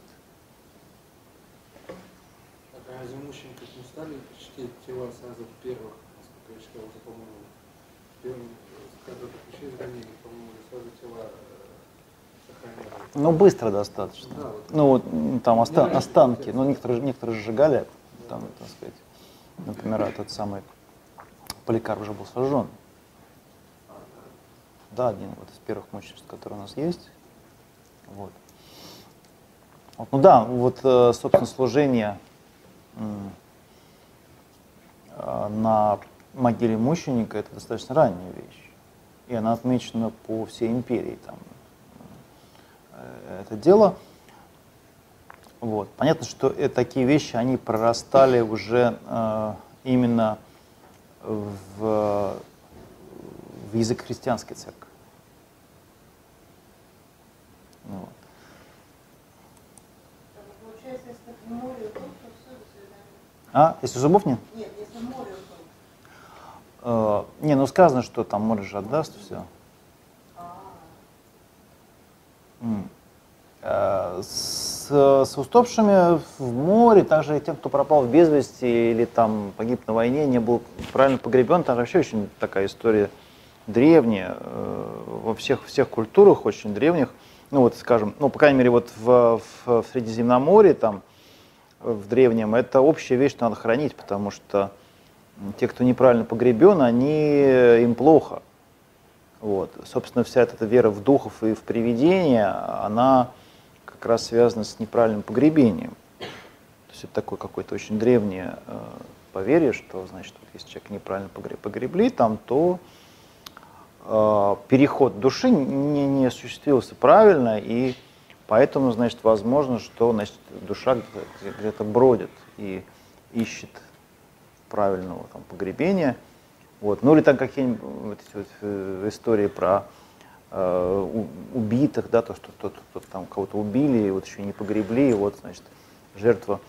Так, а разве мучеников не стали чтить тела сразу первых, насколько я читал по-моему, первым, когда пришли по-моему, сразу тела э. Ну, быстро достаточно. Да, вот. Ну, вот там оста- раньше останки, ну, некоторые, некоторые сжигали, там, так сказать, например, этот самый Поликарп уже был сожжен. Да, один вот из первых мучеников, который у нас есть. Вот. Вот, Ну да, вот, э, собственно, служение э, на могиле мученика это достаточно ранняя вещь. И она отмечена по всей империи. Там, это дело. Вот. Понятно, что э, такие вещи, они прорастали уже э, именно в, в язык христианской церкви. Ну Вот. А, если зубов нет? Нет, если море. Э, не, ну сказано, что там море же отдаст все. А, Э, С, с уступшими в море, также и тем, кто пропал без вести или там погиб на войне, не был правильно погребен, там вообще очень такая история древняя, э, во всех, всех культурах очень древних, ну вот скажем, ну по крайней мере вот в, в, в Средиземноморье там э, в древнем, это общая вещь, что надо хранить, потому что те, кто неправильно погребен, они, э, им плохо. Вот. Собственно, вся эта вера в духов и в привидения, она как раз связана с неправильным погребением. То есть это такое какое-то очень древнее э, поверье, что, значит, вот если человек неправильно погре- погребли там, то э, переход души не, не осуществился правильно, и поэтому, значит, возможно, что значит, душа где-то, где-то бродит и ищет правильного там, погребения. Вот. Ну или там какие-нибудь вот вот, э, истории про э, убитых, да, то, что кто-то кто-то там кого-то убили, и вот еще не погребли, и вот, значит, жертва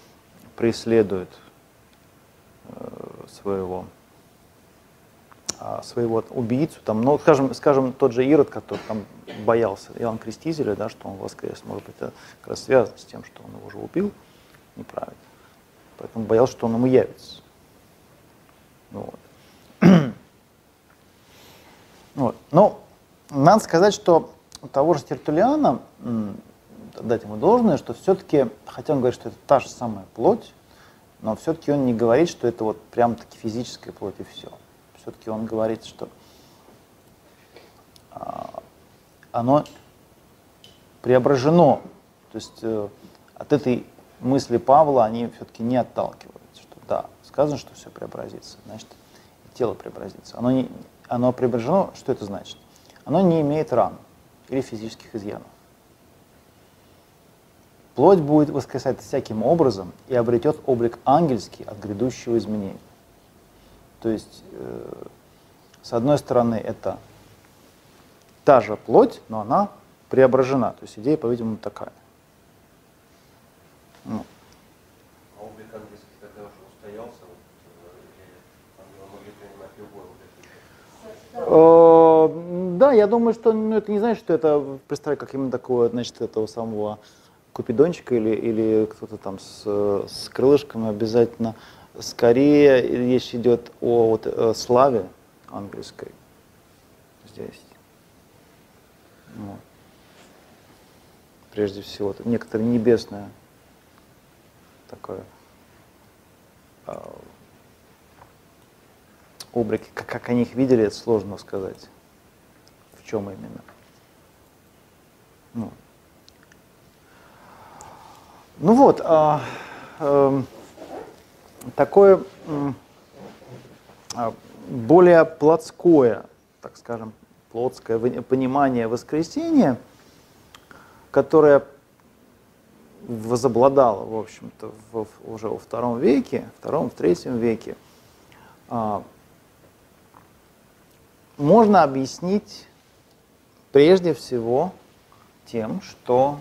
преследует э, своего а, своего убийцу, там, ну, скажем, скажем, тот же Ирод, который там боялся Иоанн Крестителя, да, что он воскрес, может быть, это как раз связано с тем, что он его уже убил неправильно. Поэтому боялся, что он ему явится. Ну, вот. Вот. Ну, надо сказать, что у того же Тертулиана, дать ему должное, что все-таки, хотя он говорит, что это та же самая плоть, но все-таки он не говорит, что это вот прям таки физическая плоть и все. Все-таки он говорит, что а, оно преображено. То есть э, от этой мысли Павла они все-таки не отталкиваются, что да, сказано, что все преобразится, значит, тело преобразится. Оно, не, оно преображено, что это значит? Оно не имеет ран или физических изъянов. Плоть будет воскресать всяким образом и обретет облик ангельский от грядущего изменения. То есть, э, с одной стороны, это та же плоть, но она преображена. То есть идея, по-видимому, такая. Ну, А облик английский тогда уже устоялся, вот, э, или ангелы могли принимать любой облик? Э, Да, я думаю, что ну, это не значит, что это представь как именно такого, значит, этого самого купидончика или, или кто-то там с, э, с крылышками обязательно. Скорее речь идет о вот, э, славе английской здесь. Вот. Прежде всего, некоторое небесное такое облики, как, как они их видели, это сложно сказать. В чем именно. Ну, ну вот, а, эм, такое а, более плотское, так скажем, плотское понимание воскресения, которое возобладало, в общем-то, в, уже во втором веке, втором, в третьем веке, а, можно объяснить прежде всего тем, что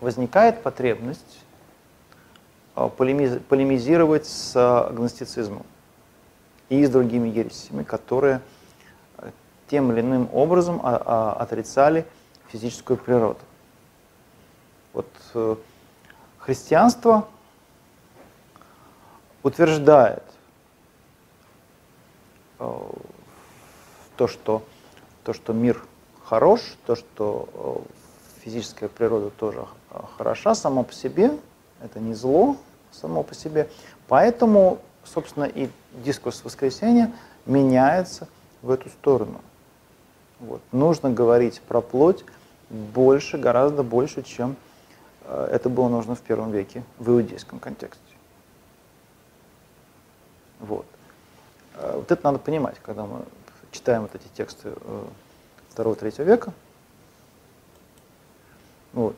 возникает потребность а, полемизировать с агностицизмом и с другими ересями, которые э, тем или иным образом а, а, отрицали физическую природу. Вот э, христианство утверждает э, то, что, то, что мир хорош, то, что физическая природа тоже хороша сама по себе, это не зло само по себе. Поэтому, собственно, и дискурс воскресения меняется в эту сторону. Вот. Нужно говорить про плоть больше, гораздо больше, чем э, это было нужно в первом веке в иудейском контексте. Вот. Э, вот это надо понимать, когда мы читаем вот эти тексты э, второго-третьего века. Вот.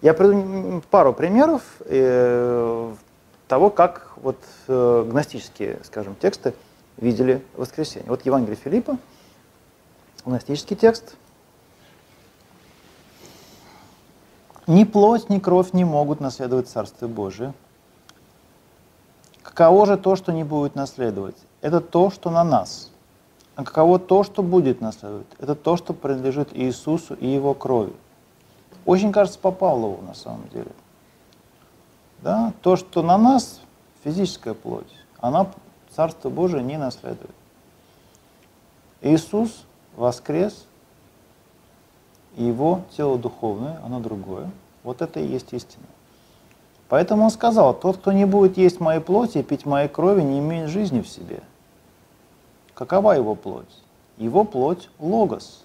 Я приведу пару примеров э, того, как вот э, гностические, скажем, тексты видели воскресенье. Вот Евангелие Филиппа, гностический текст. «Ни плоть, ни кровь не могут наследовать Царствие Божие. Каково же то, что не будет наследовать? Это то, что на нас. А каково то, что будет наследовать? Это то, что принадлежит Иисусу и Его крови. Очень кажется по Павлову на самом деле. Да? То, что на нас физическая плоть, она Царство Божие не наследует. Иисус воскрес, и его тело духовное, оно другое. Вот это и есть истина. Поэтому он сказал, тот, кто не будет есть моей плоти и пить моей крови, не имеет жизни в себе. Какова его плоть? Его плоть – логос,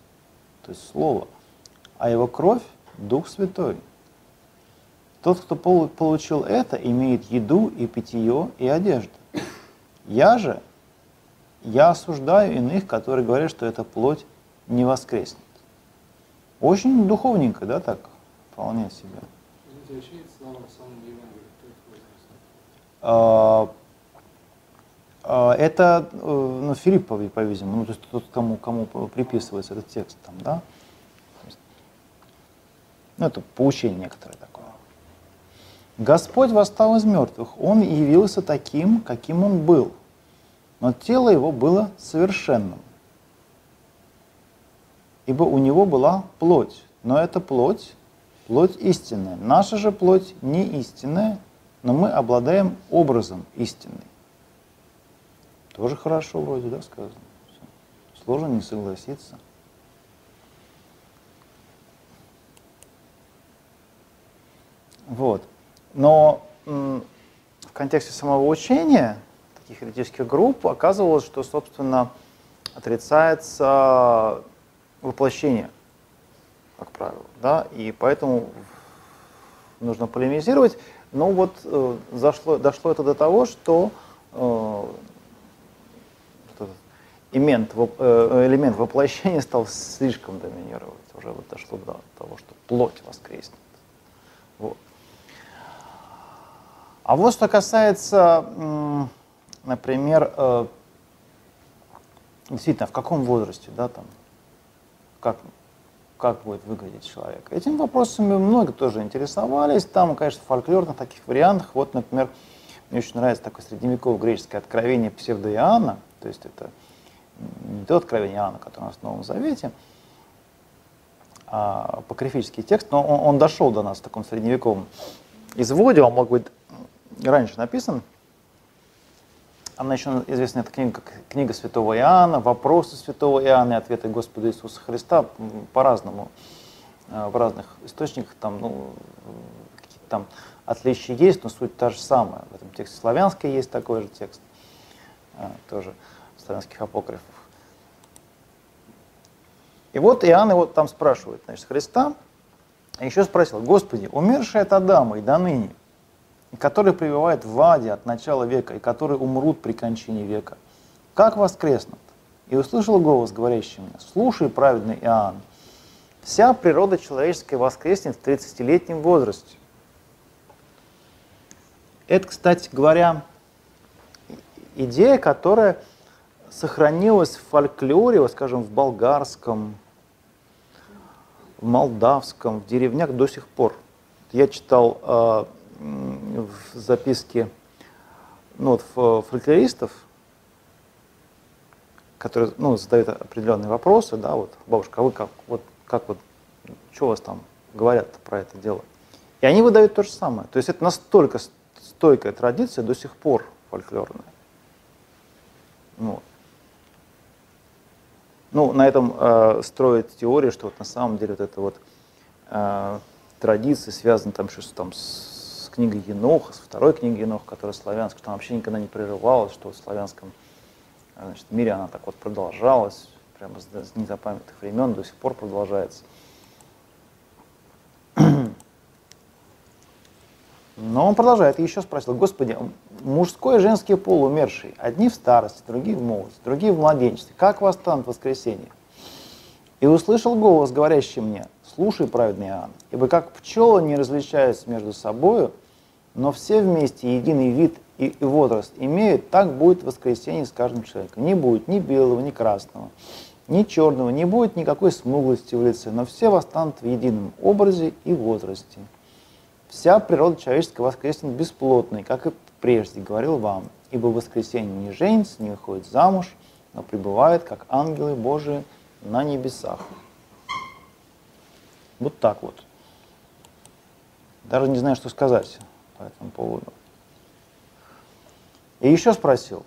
то есть слово, а его кровь Дух Святой. Тот, кто получил это, имеет еду и питье и одежду. Я же, я осуждаю иных, которые говорят, что эта плоть не воскреснет. Очень духовненько, да, так, вполне себе. А, это э, ну, Филипп, по-видимому, ну, то есть тот, кому, кому приписывается этот текст там, да? Ну, это поучение некоторое такое. Господь восстал из мертвых. Он явился таким, каким он был. Но тело его было совершенным. Ибо у него была плоть. Но эта плоть, плоть истинная. Наша же плоть не истинная, но мы обладаем образом истинный. Тоже хорошо вроде, да, сказано. Сложно не согласиться. Вот. Но в контексте самого учения таких еретических групп оказывалось, что, собственно, отрицается воплощение, как правило. Да? И поэтому нужно полемизировать. Но вот э, зашло, дошло это до того, что э, элемент, э, элемент воплощения стал слишком доминировать. Уже вот дошло до того, что плоть воскреснет. Вот. А вот что касается, например, э, действительно, в каком возрасте, да, там, как, как будет выглядеть человек. Этим вопросами много тоже интересовались. Там, конечно, в фольклорных таких вариантах. Вот, например, мне очень нравится такое средневековое греческое откровение псевдоиоанна, то есть это не то откровение Иоанна, которое у нас в Новом Завете, а апокрифический текст, но он, он дошел до нас в таком средневековом изводе, он мог быть раньше написан. Она еще известна, эта книга, как книга святого Иоанна, вопросы святого Иоанна и ответы Господа Иисуса Христа по-разному, э, в разных источниках, там, ну, какие-то там отличия есть, но суть та же самая. В этом тексте славянской есть такой же текст, э, тоже в славянских апокрифах. И вот Иоанн его там спрашивает, значит, Христа, и еще спросил, Господи, умерший от Адама и до ныне, которые пребывают в аде от начала века, и которые умрут при кончине века, как воскреснут? И услышал голос, говорящий мне, слушай, праведный Иоанн, вся природа человеческая воскреснет в 30-летнем возрасте. Это, кстати говоря, идея, которая сохранилась в фольклоре, скажем, в болгарском, в молдавском, в деревнях до сих пор. Я читал э, в записке ну, вот, фольклористов, которые ну, задают определенные вопросы, да, вот, бабушка, а вы как, вот, как вот, что у вас там говорят про это дело? И они выдают то же самое. То есть это настолько стойкая традиция до сих пор фольклорная. Вот. Ну, на этом э, строит теория, что вот на самом деле вот эта вот э, традиция связана там, что там с, с книгой Еноха, с второй книгой Еноха, которая славянская, что она вообще никогда не прерывалась, что в славянском значит, мире она так вот продолжалась, прямо с, с незапамятных времен до сих пор продолжается. Но он продолжает и еще спросил, Господи, мужской и женский пол умерший, одни в старости, другие в молодости, другие в младенчестве, как восстанут в воскресенье? И услышал голос, говорящий мне, слушай, праведный Иоанн, ибо как пчелы не различаются между собою, но все вместе единый вид и, и возраст имеют, так будет воскресенье с каждым человеком. Не будет ни белого, ни красного, ни черного, не будет никакой смуглости в лице, но все восстанут в едином образе и возрасте. Вся природа человеческая воскреснет бесплотной, как и прежде говорил вам, ибо в воскресенье не женится, не выходит замуж, но пребывает, как ангелы Божии, на небесах. Вот так вот. Даже не знаю, что сказать по этому поводу. И еще спросил,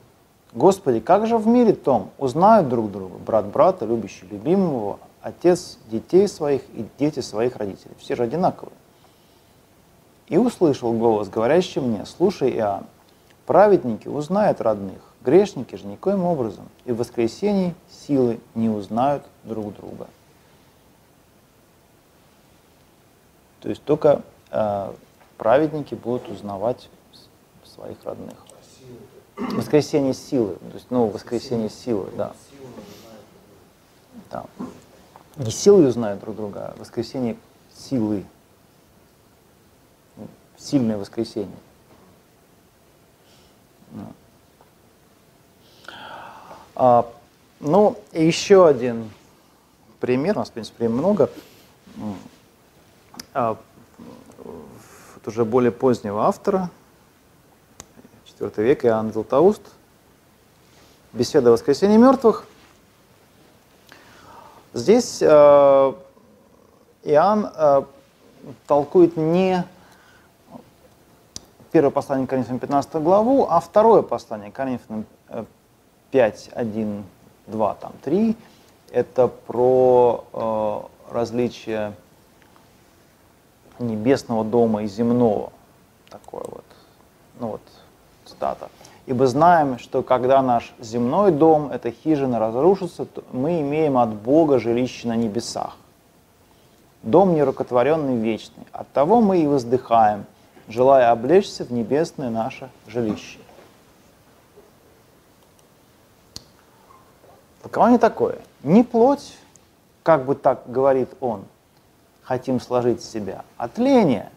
Господи, как же в мире том узнают друг друга, брат брата, любящий любимого, отец детей своих и дети своих родителей? Все же одинаковые. И услышал голос, говорящий мне, слушай, Иоанн, праведники узнают родных, грешники же никоим образом, и в воскресенье силы не узнают друг друга. То есть только э, праведники будут узнавать своих родных. Воскресенье силы, то есть, ну, воскресенье силы, да. да. Не силы узнают друг друга, а воскресенье силы сильное воскресенье. А, ну, еще один пример, у нас, в принципе, много. А, вот уже более позднего автора, IV век, Иоанн Златоуст, «Беседа о воскресении мертвых». Здесь э, Иоанн э, толкует не первое послание Коринфянам 15 главу, а второе послание Коринфянам 5, 1, 2, там 3, это про э, различие небесного дома и земного. Такое вот, ну вот, цитата. «Ибо знаем, что когда наш земной дом, эта хижина, разрушится, то мы имеем от Бога жилище на небесах. Дом нерукотворенный вечный. От того мы и воздыхаем, желая облечься в небесное наше жилище. Толкование такое. Не плоть, как бы так говорит он, хотим сложить себя, а тление.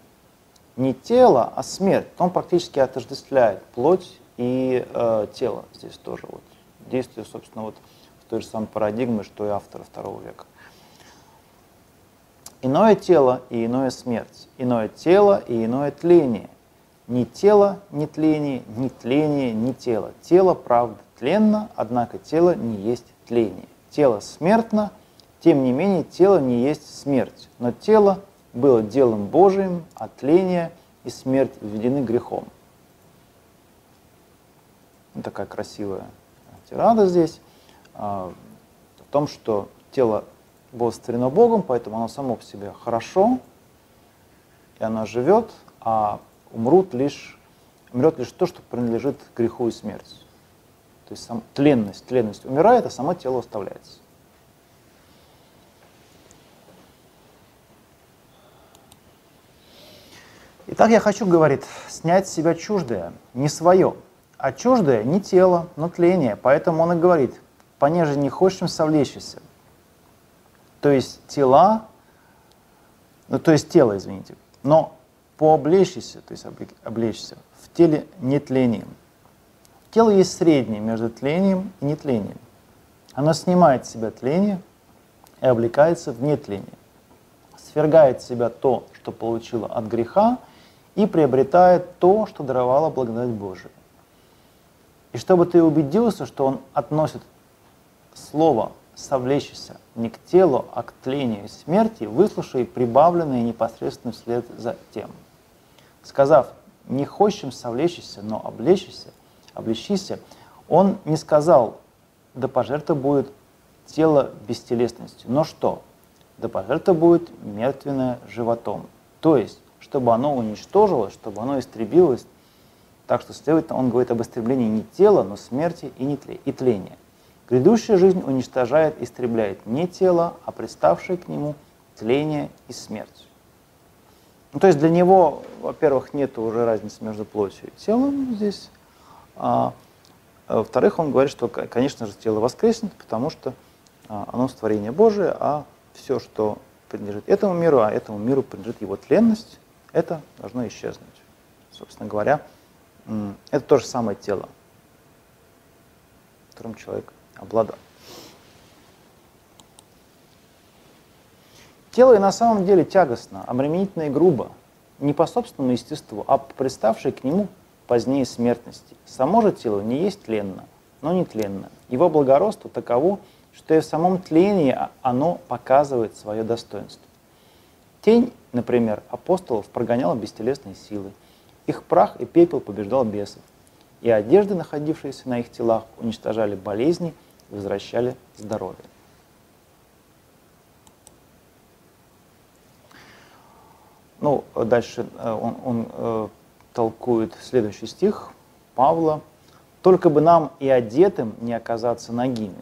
Не тело, а смерть. Он практически отождествляет плоть и э, тело здесь тоже. Вот. Действие, собственно, вот в той же самой парадигме, что и автора второго века. Иное тело и иное смерть, иное тело и иное тление. Ни тело, ни тление, ни тление, ни тело. Тело, правда, тленно, однако тело не есть тление. Тело смертно, тем не менее тело не есть смерть. Но тело было делом Божиим, а тление и смерть введены грехом. Вот такая красивая тирада здесь а, о том, что тело было сотворено Богом, поэтому оно само по себе хорошо, и оно живет, а умрут лишь, умрет лишь то, что принадлежит греху и смерти. То есть сам, тленность, тленность умирает, а само тело оставляется. Итак, я хочу, говорит, снять с себя чуждое, не свое. А чуждое не тело, но тление. Поэтому он и говорит, понеже не хочешь совлечься. То есть тела, ну то есть тело, извините, но пооблечься, то есть облечься, в теле не тлением. Тело есть среднее между тлением и нетлением. Оно снимает с себя тление и облекается в нетление. Свергает в себя то, что получило от греха, и приобретает то, что даровала благодать Божия. И чтобы ты убедился, что он относит слово «совлечься» не к телу, а к тлению и смерти, выслушай прибавленное непосредственно вслед за тем. Сказав «не хочем совлечься, но облечься», облечися, он не сказал «да пожертва будет тело бестелесностью». Но что? «Да пожертва будет мертвенное животом». То есть чтобы оно уничтожилось, чтобы оно истребилось. Так что, следовательно, он говорит об истреблении не тела, но смерти и, не тле, и тления. Грядущая жизнь уничтожает, истребляет не тело, а представшее к нему тление и смерть. Ну, то есть для него, во-первых, нет уже разницы между плотью и телом здесь. А, а во-вторых, он говорит, что, конечно же, тело воскреснет, потому что а, оно творение Божие, а все, что принадлежит этому миру, а этому миру принадлежит его тленность, это должно исчезнуть. Собственно говоря, это то же самое тело, которым человек обладает. Тело и на самом деле тягостно, обременительно и грубо, не по собственному естеству, а по приставшей к нему позднее смертности. Само же тело не есть тленно, но не тленно. Его благородство таково, что и в самом тлении оно показывает свое достоинство. Тень, например, апостолов прогоняла бестелесные силы. Их прах и пепел побеждал бесов. И одежды, находившиеся на их телах, уничтожали болезни возвращали здоровье. Ну, дальше э, он, он э, толкует следующий стих Павла. «Только бы нам и одетым не оказаться нагими,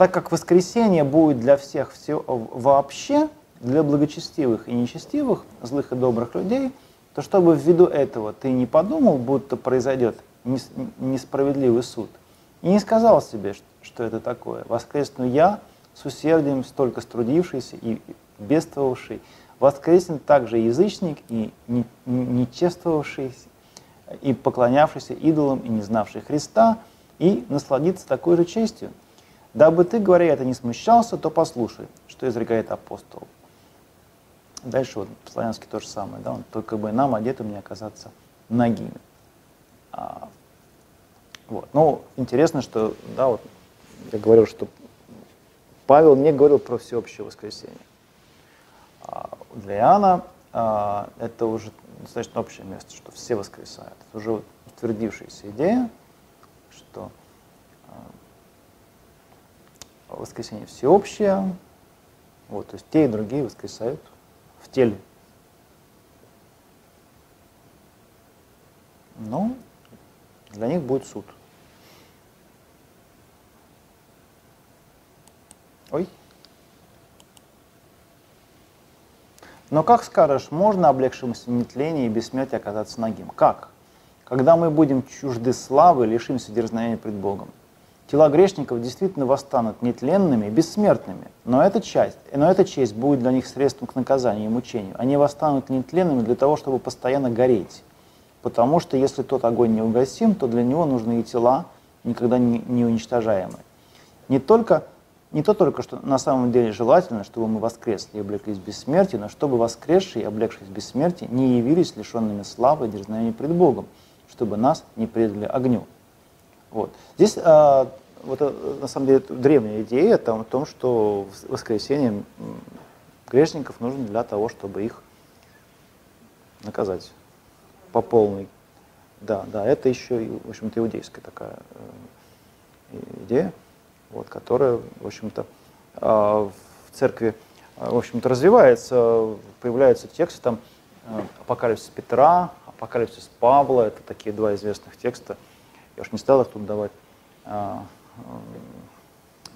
так как воскресенье будет для всех все, вообще, для благочестивых и нечестивых, злых и добрых людей, то чтобы ввиду этого ты не подумал, будто произойдет несправедливый суд, и не сказал себе, что это такое. Воскресну я с усердием столько струдившийся и бедствовавший, воскреснет также язычник и нечествовавший, и поклонявшийся идолам и не знавший Христа, и насладиться такой же честью. Дабы ты, говоря это, не смущался, то послушай, что изрекает апостол. Дальше вот славянский то же самое, да, он только бы нам одетым не оказаться ногими. А, вот. Ну, интересно, что, да, вот я говорил, что Павел не говорил про всеобщее воскресенье. А для Иоанна а, это уже достаточно общее место, что все воскресают. Это уже утвердившаяся идея, что воскресенье всеобщее, вот, то есть те и другие воскресают в теле. Но для них будет суд. Ой. Но как скажешь, можно облегшемуся нетления и бессмертия оказаться ногим? Как? Когда мы будем чужды славы, лишимся дерзновения пред Богом. Тела грешников действительно восстанут нетленными, бессмертными, но эта часть, но эта честь будет для них средством к наказанию и мучению. Они восстанут нетленными для того, чтобы постоянно гореть. Потому что если тот огонь не угасим, то для него нужны и тела, никогда не, уничтожаемые. Не, только, не то только, что на самом деле желательно, чтобы мы воскресли и облеклись в бессмертие, но чтобы воскресшие и облегшись в бессмертие не явились лишенными славы и дерзновения пред Богом, чтобы нас не предали огню. Вот. Здесь а, вот, э, на самом деле древняя идея там, о том, что воскресенье грешников нужно для того, чтобы их наказать по полной. Да, да, это еще, в общем-то, иудейская такая э, идея, вот, которая, в общем-то, э, в церкви, э, в общем-то, развивается, появляются тексты, там, э, Апокалипсис Петра, Апокалипсис Павла, это такие два известных текста, я уж не стал их тут давать, э,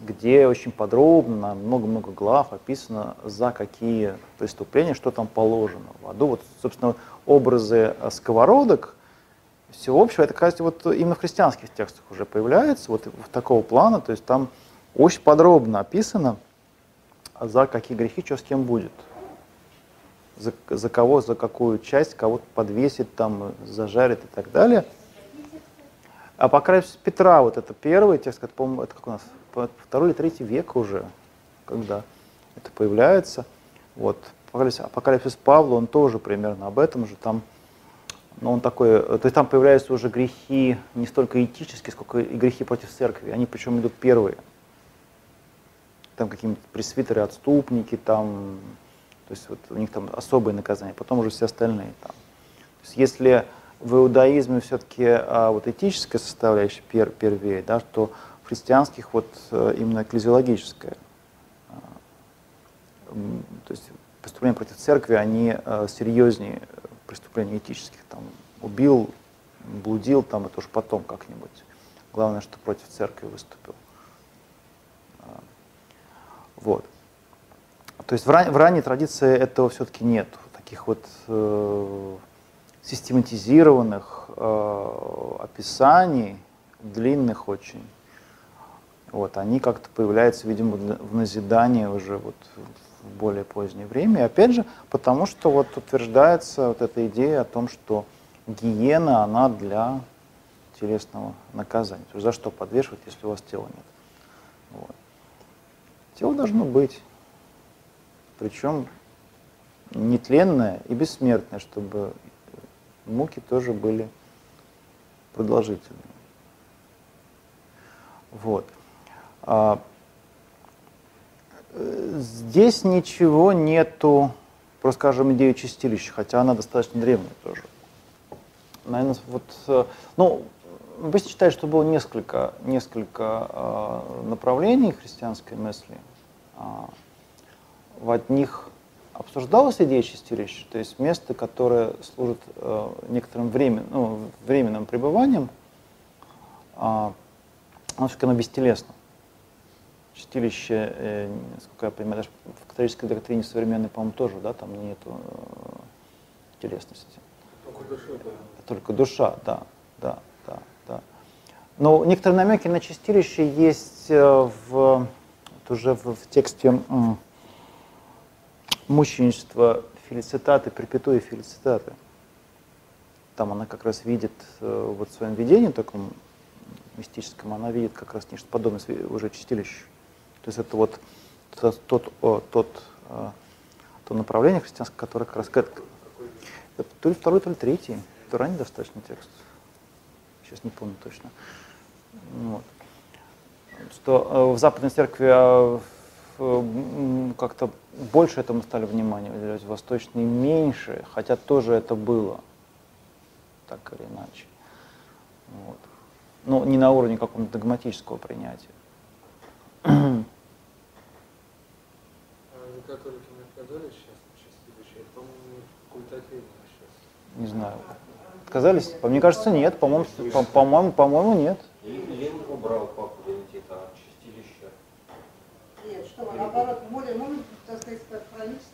где очень подробно, много-много глав описано, за какие преступления, что там положено в аду. Вот, собственно, образы э, сковородок, всего общего, это, кстати, вот именно в христианских текстах уже появляется, вот такого плана, то есть там очень подробно описано, за какие грехи что с кем будет. За, за кого, за какую часть, кого-то подвесит, там, зажарит и так далее. А по крайней мере Петра, вот это первый текст, это, по-моему, это как у нас, второй или третий век уже, когда это появляется. Вот. Апокалипсис Павла, он тоже примерно об этом же, там, но он такой, то есть там появляются уже грехи не столько этические, сколько и грехи против церкви, они причем идут первые. Там какие-нибудь пресвитеры, отступники, там, то есть вот у них там особые наказания, потом уже все остальные там. То есть если в иудаизме все-таки а, вот этическая составляющая пер, первее, да, то в христианских вот э, именно экклезиологическая. А, то есть преступления против церкви, они а, серьезнее преступлений этических. Там, убил, блудил, там это уж потом как-нибудь. Главное, что против церкви выступил. А, вот. То есть в, ран, в ранней традиции этого все-таки нет. Таких вот э, систематизированных э, описаний, длинных очень, вот, они как-то появляются, видимо, в назидании уже вот в более позднее время. И опять же, потому что вот утверждается вот эта идея о том, что гиена, она для телесного наказания. То есть за что подвешивать, если у вас тела нет. Вот. Тело должно быть. Причем нетленное и бессмертное, чтобы муки тоже были продолжительные. Вот. А, здесь ничего нету, просто скажем, идею чистилища, хотя она достаточно древняя тоже. Наверное, вот, э, ну, Обычно считают, что было несколько, несколько э, направлений христианской мысли. Э, в одних обсуждалась идея чистилища, то есть место, которое служит э, некоторым времен, ну, временным пребыванием, э, оно все-таки оно бестелесно. Чистилище, э, насколько я понимаю, даже в католической доктрине современной, по-моему, тоже, да, там нету э, телесности. Только душа, да. Только душа, да, да, да, да. Но некоторые намеки на чистилище есть э, в, вот уже в, в тексте мученичество фелицитаты, препетуя фелицитаты. Там она как раз видит э, вот в своем видении таком мистическом, она видит как раз нечто подобное уже чистилище. То есть это вот тот, тот, тот, э, то направление христианское, которое как раз то ли второй, то ли третий. Это ранний достаточно текст. Сейчас не помню точно. Вот. Что э, в Западной Церкви а как-то больше этому стали внимание уделять, восточные меньше, хотя тоже это было, так или иначе. Вот. Но не на уровне какого-то догматического принятия. А католики не отказались сейчас чистилище? Это, по-моему, факультативно сейчас. Не знаю. Отказались? Мне кажется, нет. По-моему, по-моему, по-моему, нет. Ленин убрал папу Бенедикта от чистилища. Нет, что вы, наоборот, молим, мы, так сказать, хронически молится о духе чистилища. По-моему,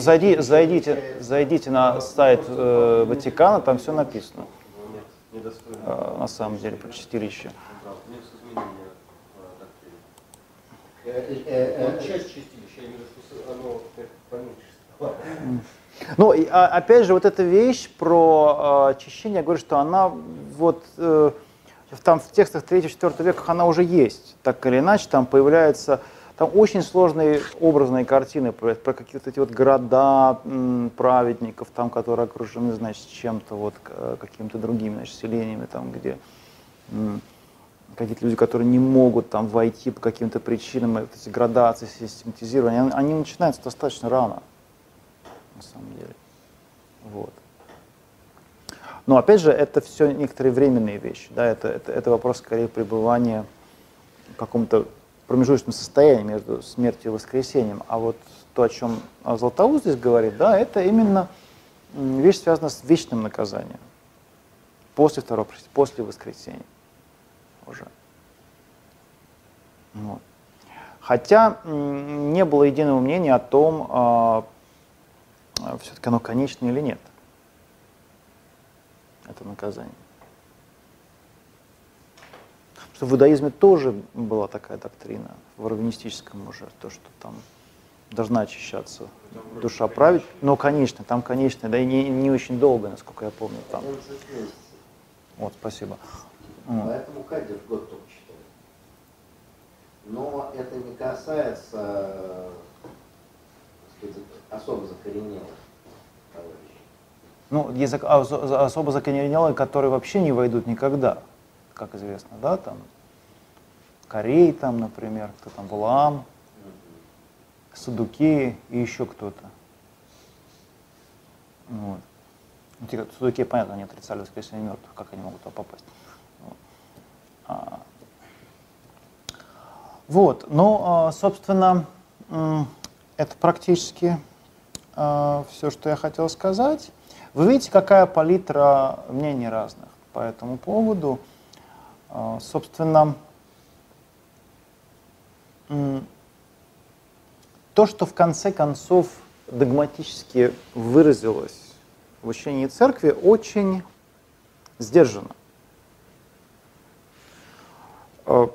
зайди, зайдите, зайдите на сайт э, Ватикана, там все написано. Нет, недостойно. Э, на самом деле, про чистилище. Поменьше стало. Ну, и, а, опять же, вот эта вещь про э, очищение, я говорю, что она вот э, там в текстах 3-4 века она уже есть, так или иначе, там появляется, там очень сложные образные картины про, про какие-то эти вот города м, праведников, там, которые окружены, значит, чем-то вот, какими-то другими, значит, селениями, там, где м, какие-то люди, которые не могут там войти по каким-то причинам, эти градации, систематизирования, они, они начинаются достаточно рано на самом деле. Вот. Но опять же, это все некоторые временные вещи. Да? Это, это, это вопрос скорее пребывания в каком-то промежуточном состоянии между смертью и воскресением. А вот то, о чем Златоуст здесь говорит, да, это именно вещь, связанная с вечным наказанием. После второго, после воскресения. уже. Вот. Хотя не было единого мнения о том, а, все-таки оно конечно или нет. Это наказание. Потому что в иудаизме тоже была такая доктрина, в раввинистическом уже, то, что там должна очищаться душа править. Но, конечно, там, конечно, да и не, не очень долго, насколько я помню. Там. 11 месяцев. Вот, спасибо. Поэтому кадр в год только считают. Но это не касается сказать, особо закоренелых товарищей. Ну, есть а- за- особо закоренелые, которые вообще не войдут никогда, как известно, да, там, Корей там, например, кто там, Валаам, Садуки и еще кто-то. Вот. Ну, те, как- Садуки, понятно, они отрицали воскресение мертвых, как они могут туда попасть. Вот. А, Вот, ну, а, собственно, это практически все, что я хотел сказать. Вы видите, какая палитра мнений разных по этому поводу. А, Собственно, то, что в конце концов догматически выразилось в учении церкви, очень сдержанно. Э,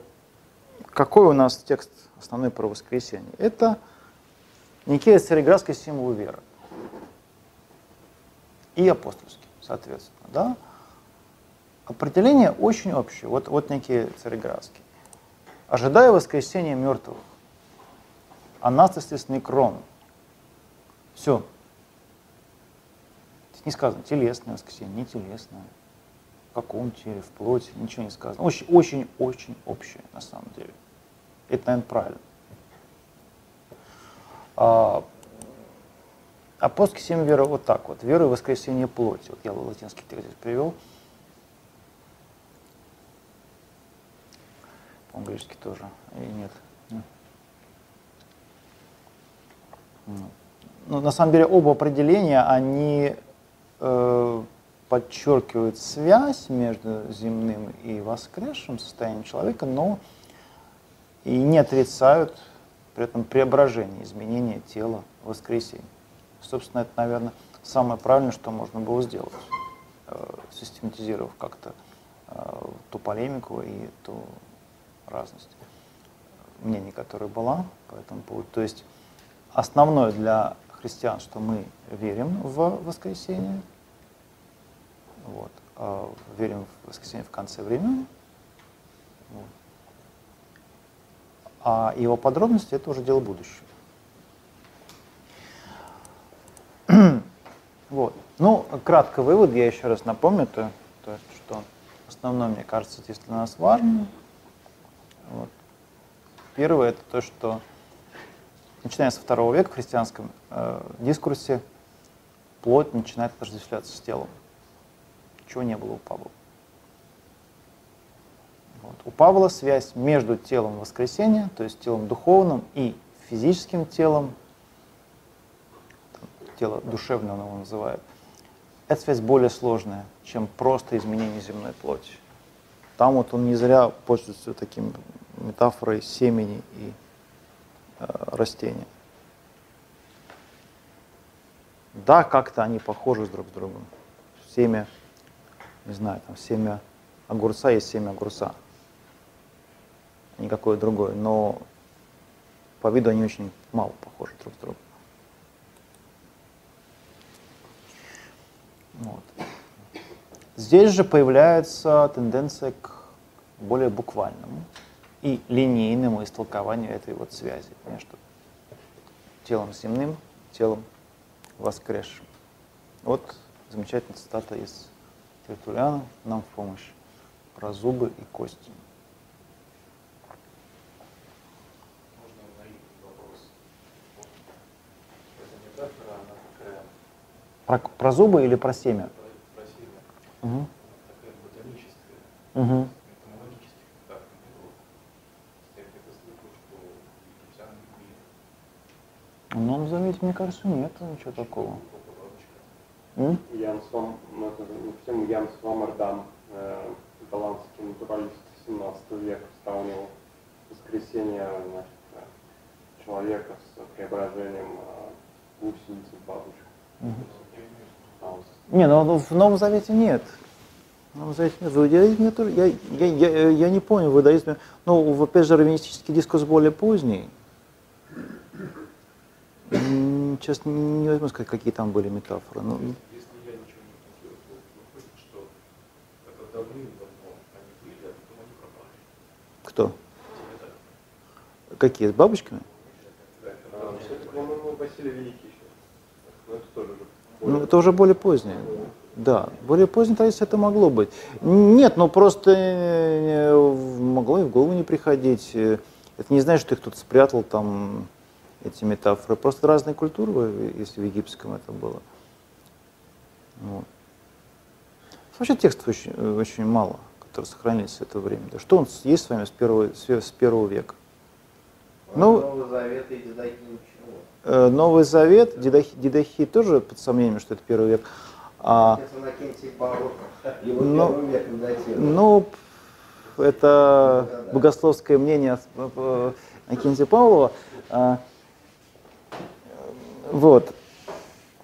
Какой у нас текст основной про воскресенье? Это Никея Цареградский символ веры. И апостольский, соответственно. Да? Определение очень общее. Вот, вот Никея Цареградский. Ожидая воскресения мертвых, анастасис некрон. Все. Не сказано телесное воскресенье, не телесное. В каком теле, в плоти, ничего не сказано. Очень, очень, очень общее на самом деле. Это, наверное, правильно. А, апостольский семь веры вот так вот. Вера и воскресение плоти. Вот я латинский текст здесь привел. Греческий тоже. Или нет? Ну, на самом деле оба определения, они э, подчеркивают связь между земным и воскресшим состоянием человека, но и не отрицают при этом преображение, изменение тела, воскресения. Собственно, это, наверное, самое правильное, что можно было сделать, э, систематизировав как-то э, ту полемику и ту разность мнений, которая была по этому поводу. То есть основное для христиан, что мы верим в воскресение, вот, а верим в воскресение в конце времен, вот. а его подробности это уже дело будущего. Вот. Ну, кратко вывод, я еще раз напомню, то, то что основное, мне кажется, здесь для нас важно. Вот. Первое это то, что начиная со второго века в христианском э, дискурсе плоть начинает отождествляться с телом, чего не было у Павла. Вот. У Павла связь между телом воскресения, то есть телом духовным и физическим телом, тело душевное он его называет, эта связь более сложная, чем просто изменение земной плоти. Там вот он не зря пользуется таким метафорой семени и э, растения. Да, как-то они похожи друг с другом. Семя, не знаю, там семя огурца есть семя огурца. Никакое другое. Но по виду они очень мало похожи друг с другом. Вот. Здесь же появляется тенденция к более буквальному и линейному истолкованию этой вот связи между телом земным, телом воскресшим. Вот замечательная цитата из Тертуляна нам в помощь про зубы и кости. Такая, Про, про зубы или про семя? Угу. такая ботаническая, Угу. энтомологических метафор не было. Я где-то слышал, что египтяне любили Ну, заметьте, мне кажется, нет ничего такого. М? Ну, это, ну, всем Ян Свамардам, э, голландский натуралист, 17 века сравнивал воскресение значит, человека с преображением гусеницы бабочек. Угу. Не, ну в Новом Завете нет. В Новом Завете нет. В иудаизме тоже. Я, я, я, я не понял, в иудаизме. Ну, опять же, раввинистический дискурс более поздний. Сейчас не возьму сказать, какие там были метафоры. Но... Если я ничего не путаю, то выходит, что это давным-давно они были, а. Кто? Какие? С бабочками? Да, это, по-моему, Василий Великий еще. Но это тоже более... Ну, это уже более позднее. Да, более поздняя традиция это могло быть. Нет, ну просто э, могло и в голову не приходить. Это не значит, что их кто-то спрятал там эти метафоры. Просто разные культуры, если в египетском это было. Вот. Вообще текстов очень, очень мало, которые сохранились в это время. Да что он есть с вами с первого, с первого века? Ну, Новый Завет и. Э, Новый Завет, Дедахи, Дедахи тоже под сомнением, что это первый век. А, ну, ну, это богословское мнение Акинтия Павлова. А, вот.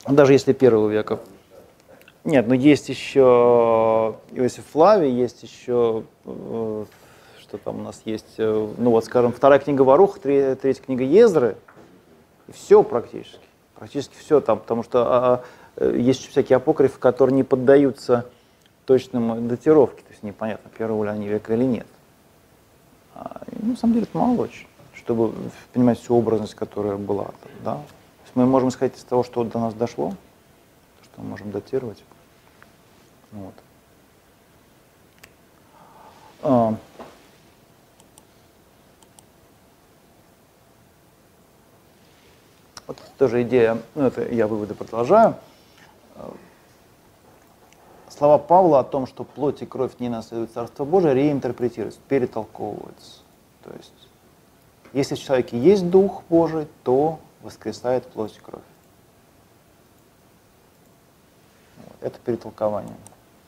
Даже если первого века. Нет, но есть еще Иосиф Флавий, есть еще, э, что там у нас есть, э, ну вот, скажем, вторая книга Варух, третья книга Езры, все практически, практически все там, потому что а, а, есть всякие апокрифы, которые не поддаются точным датировке, то есть непонятно, первого ли они века или нет. А, ну, на самом деле это мало очень, чтобы понимать всю образность, которая была там, да, мы можем исходить из того, что до нас дошло, что мы можем датировать. Вот. А. Вот тоже идея, ну это я выводы продолжаю. Слова Павла о том, что плоть и кровь не наследуют Царство Божие, реинтерпретируются, перетолковываются. То есть, если в человеке есть Дух Божий, то воскресает плоть и кровь. Это перетолкование,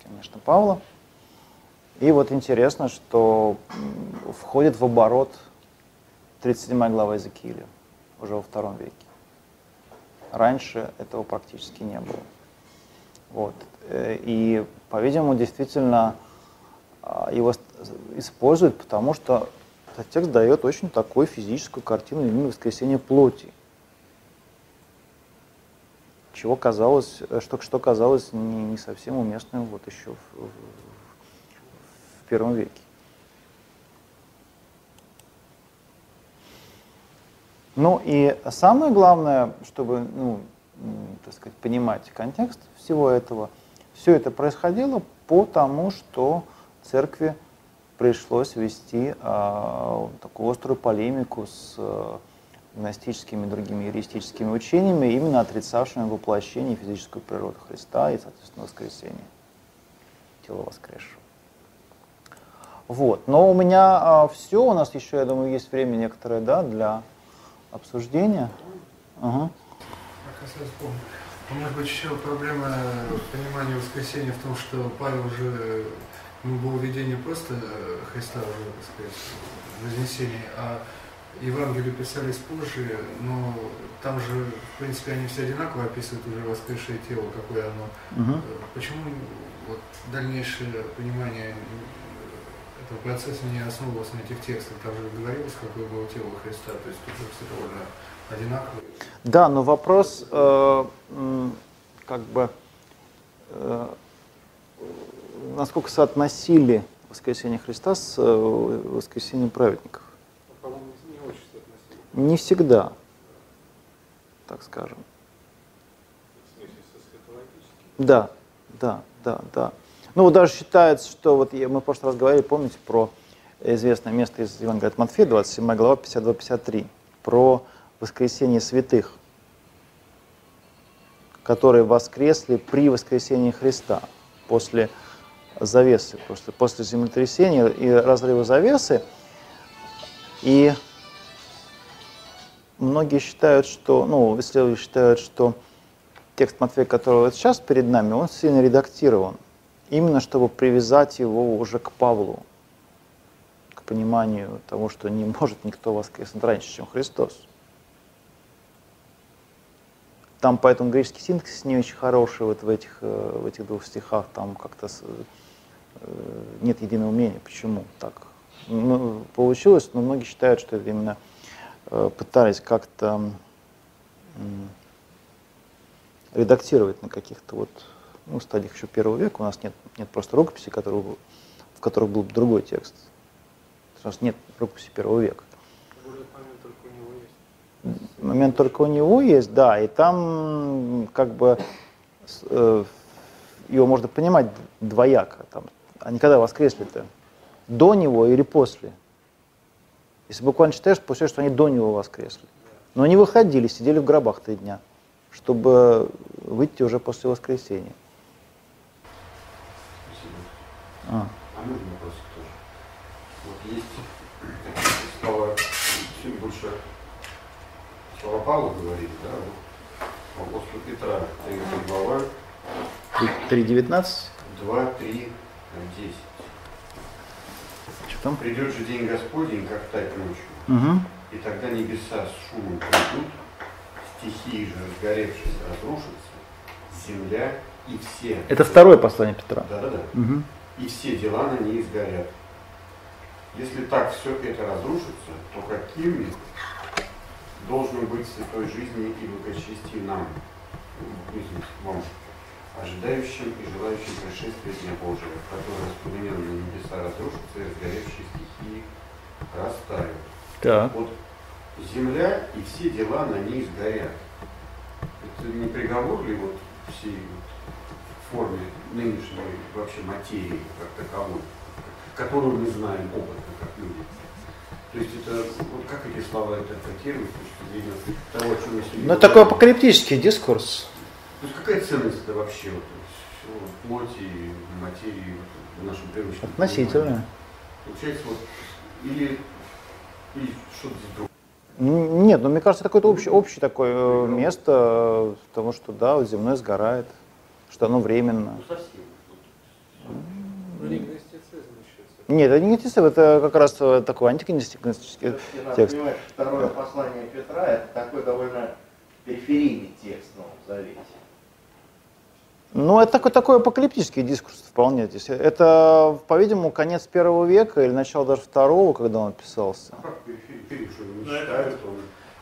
конечно, Павла. И вот интересно, что входит в оборот 37 глава Иезекииля уже во втором веке. Раньше этого практически не было. Вот. Э, и, по-видимому, действительно а, его используют, потому что этот текст дает очень такую физическую картину именно воскресения плоти чего казалось, э, что, что казалось не, не совсем уместным вот еще в, в, в первом веке. Ну и самое главное, чтобы ну, так сказать, понимать контекст всего этого, все это происходило потому, что церкви пришлось вести э, такую острую полемику с э, гностическими и другими юристическими учениями, именно отрицавшими воплощение физической природы Христа и, соответственно, воскресение, тело воскресшего. Вот. Но у меня а, все, у нас еще, я думаю, есть время некоторое да, для обсуждения. Ага. А может быть еще проблема понимания воскресения в том, что Павел уже ну, было видение просто Христа уже, так сказать, вознесения, а Евангелие писались позже, но там же, в принципе, они все одинаково описывают уже воскресшее тело, какое оно. Угу. Почему вот, дальнейшее понимание этого процесса не основывалось на этих текстах? Там же говорилось, какое было тело Христа, то есть тут все довольно одинаково. Да, но вопрос, э, как бы, э, насколько соотносили воскресение Христа с э, воскресением праведников? Не всегда, так скажем. Да, да, да, да. Ну, вот даже считается, что вот мы в прошлый раз говорили, помните, про известное место из Евангелия от Матфея, 27 глава, 52-53, про воскресение святых, которые воскресли при воскресении Христа после завесы, после, после землетрясения и разрыва завесы. И многие считают, что, ну, исследователи считают, что текст Матфея, который вот сейчас перед нами, он сильно редактирован, именно чтобы привязать его уже к Павлу. к пониманию того, что не может никто воскреснуть раньше, чем Христос. Там поэтому греческий синтаксис не очень хороший вот в этих, э, в этих двух стихах, там как-то э, нет единого мнения, почему так ну, получилось, но многие считают, что это именно э, пытались как-то редактировать на каких-то вот ну, стадиях еще первого века. У нас нет, нет просто рукописи, которого, в которых был бы другой текст. У нас нет рукописи первого века. Момент только у него есть, да, и там как бы э, его можно понимать двояко. Там, они когда воскресли-то? До него или после? Если буквально читаешь, получаешь, что они до него воскресли. Но они выходили, сидели в гробах три дня, чтобы выйти уже после воскресения. А, а можно вопросик тоже? Вот есть слова, чуть больше слова Павла говорит, да, вот, апостол Петра, 3 глава. 3.19? 2, 3, 10. Что там? Придет же день Господень, как тать ночью. Угу. И тогда небеса с шумом придут, стихии же разгоревшись разрушатся, земля и все. Это второе послание Петра. Да-да-да. Угу. И все дела на ней сгорят. Если так все это разрушится, то какими должны быть святой жизни и благочестие нам, вам, ожидающим и желающим пришествия Дня Божия, который воспоминанные небеса разрушатся и разгоревшие стихии растают. Так. Вот земля и все дела на ней сгорят. Это не приговор ли вот всей форме нынешней вообще материи как таковой, которую мы знаем опытно как люди? То есть это, вот как эти слова интерпретируют с точки зрения того, о чем мы сегодня Ну, такой апокалиптический дискурс. То есть какая ценность это вообще вот, плоти, материи вот, в нашем привычном Относительно. понимании? Получается, вот, или, или что-то здесь другое. Нет, ну мне кажется, это какое-то общее, общее такое э, место, э, потому что, да, вот земное сгорает, что оно временно. Ну. Ну. Нет, это не гностицизм, это как раз э, такой антигностический Надо текст. понимать, второе послание Петра это такой довольно периферийный текст в Новом Завете. Ну, это такой, такой апокалиптический дискурс вполне. здесь. Это, по-видимому, конец первого века или начало даже второго, когда он писался. А как периферий,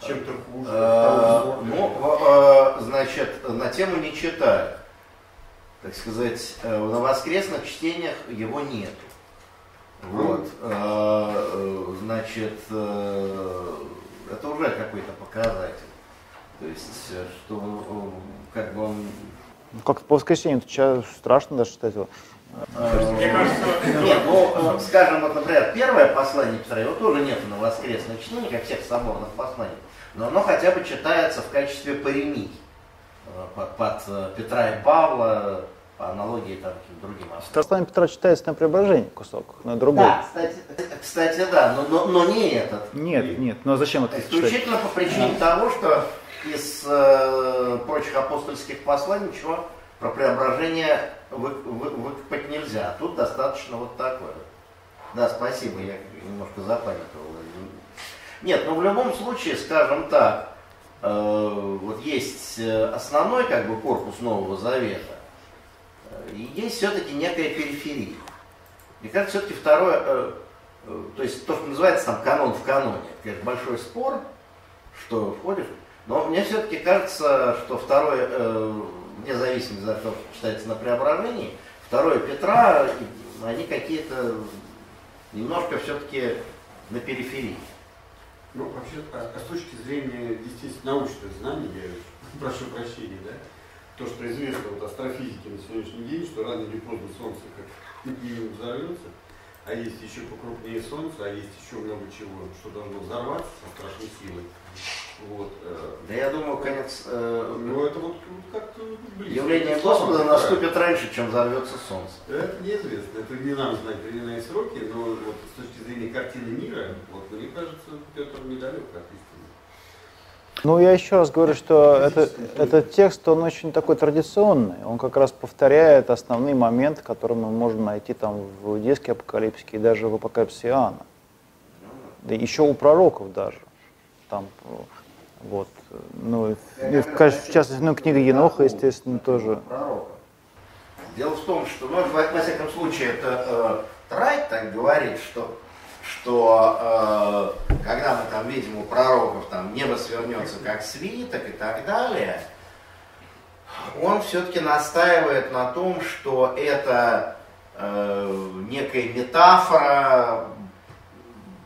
чем-то хуже? Того Ну, э, значит, на тему не читают. Так сказать, э, на воскресных чтениях его нет. Вот. э, э, Значит, это уже какой-то показатель. То есть, что как бы он Ну, Как по воскресенью, это ча- страшно даже читать его. Мне кажется, Нет, ну, скажем, вот, например, первое послание Петра, его тоже нет на воскресных чтениях, как всех соборных посланий, но оно хотя бы читается в качестве паремий э, под, под, э, Петра и Павла, по аналогии там, к другим авторам. Послание Петра читается на преображении кусок, на другой. Да, кстати, кстати, да, но, но, но не этот. Нет, нет, но зачем это читать? Исключительно по причине того, что из э, прочих апостольских посланий ничего про преображение вы, вы- выкопать нельзя. А тут достаточно вот такое. Да, спасибо, я немножко запамятовал. Нет, ну в любом случае, скажем так, э, вот есть э, основной как бы корпус Нового Завета, э, и есть все-таки некая периферия. Мне кажется, все-таки второе, э, э, то есть то, что называется там канон в каноне, это, большой спор, что входит, но мне все-таки кажется, что второе, э, вне зависимости того, что читается на преображении, второе Петра, они какие-то немножко все-таки на периферии. Ну, вообще, а, а с точки зрения действительно научных знаний, я прошу прощения, да, то, что известно вот астрофизике на сегодняшний день, что рано или поздно Солнце как минимум взорвется, а есть еще покрупнее Солнце, а есть еще много чего, что должно взорваться со страшной силой. Вот. э, Да я думаю, конец э, Ну, это вот как-то близко. словам, Господа да. наступит раньше, чем взорвется Солнце. Это неизвестно, это не нам знать времена и сроки, но вот с точки зрения картины мира, вот мне кажется, Петр недалек от истины. Ну, я еще раз говорю, что это, этот текст, он очень такой традиционный. Он как раз повторяет основные моменты, которые мы можем найти там в иудейской апокалипсисе и даже в апокалипсисе Иоанна. Да еще у пророков даже. Там, э, вот. Ну, и, в, частности, ну, книга Еноха, естественно, тоже. Дело в том, что, ну, во, всяком случае, это э, Трайт так говорит, что, что э, когда мы там видим у пророков, там небо свернется как свиток и так далее, он все-таки настаивает на том, что это э, некая метафора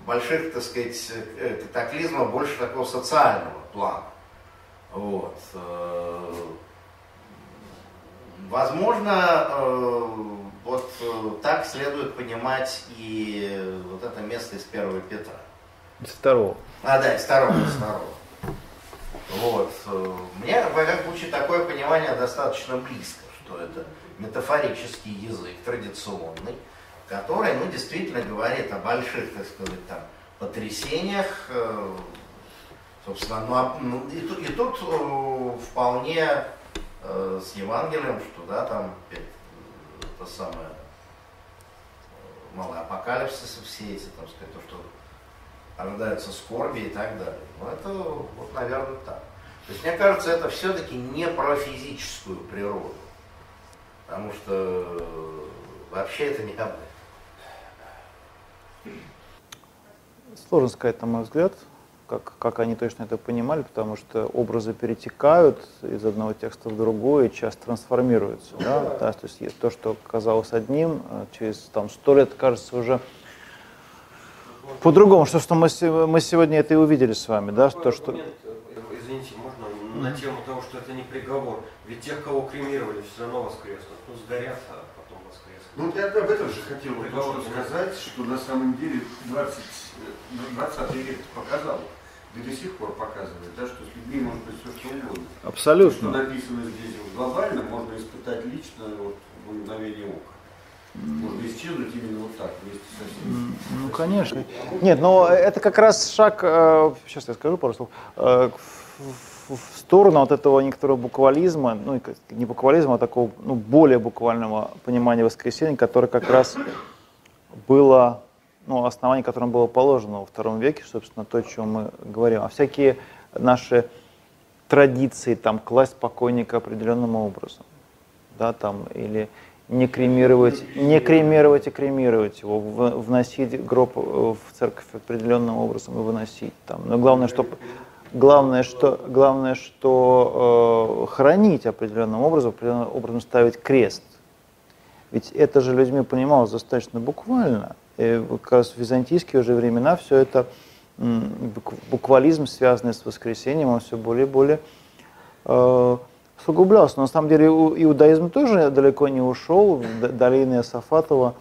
больших, так сказать, э, катаклизмов, больше такого социального плана. Вот. Э, возможно, э, вот так следует понимать и вот это место из первого Петра. Из второго. А, да, из второго, из второго. Вот. Мне, во всяком случае, такое понимание достаточно близко, что это метафорический язык, традиционный, который, ну, действительно говорит о больших, так сказать, там, потрясениях, э, собственно, ну, а, ну и, тут, и тут э, вполне э, с Евангелием, что, да, там, это самое, малый апокалипсис, все эти, там сказать, то, что ожидаются скорби и так далее. Ну, это, вот, наверное, так. То есть, мне кажется, это все-таки не про физическую природу. Потому что вообще это не об этом. Сложно сказать, на мой взгляд, как, как они точно это понимали, потому что образы перетекают из одного текста в другой и часто трансформируются. Да? Да, то есть то, что казалось одним, э, через там, сто лет кажется уже по-другому. Что, что мы, мы сегодня это и увидели с вами. Да? То, что... Э, извините, можно на тему того, что это не приговор. Ведь тех, кого кремировали, все равно воскреснут. Ну, сгорят, а ну, я об этом же хотел что сказать, что на самом деле 20, 20 э, век показал, и до сих пор показывает, да, что с людьми может быть все что угодно. Абсолютно. То, что написано здесь глобально, можно испытать лично вот, в мгновение ока. Можно исчезнуть именно вот так, вместе со всеми. Ну, конечно. Нет, но это как раз шаг, э, сейчас я скажу пару слов, э, в сторону от этого некоторого буквализма, ну, не буквализма, а такого ну, более буквального понимания воскресения, которое как раз было, ну, основание которым было положено во втором веке, собственно, то, о чем мы говорим. А всякие наши традиции, там, класть покойника определенным образом, да, там, или не кремировать, не кремировать и кремировать его, вносить гроб в церковь определенным образом и выносить там. Но главное, чтобы Главное, что, главное, что э, хранить определенным образом, определенным образом ставить крест. Ведь это же людьми понималось достаточно буквально. Как раз в византийские уже времена все это буквализм, связанный с воскресением, он все более и более э, сугублялся. Но на самом деле иудаизм тоже далеко не ушел. В долине Сафатова,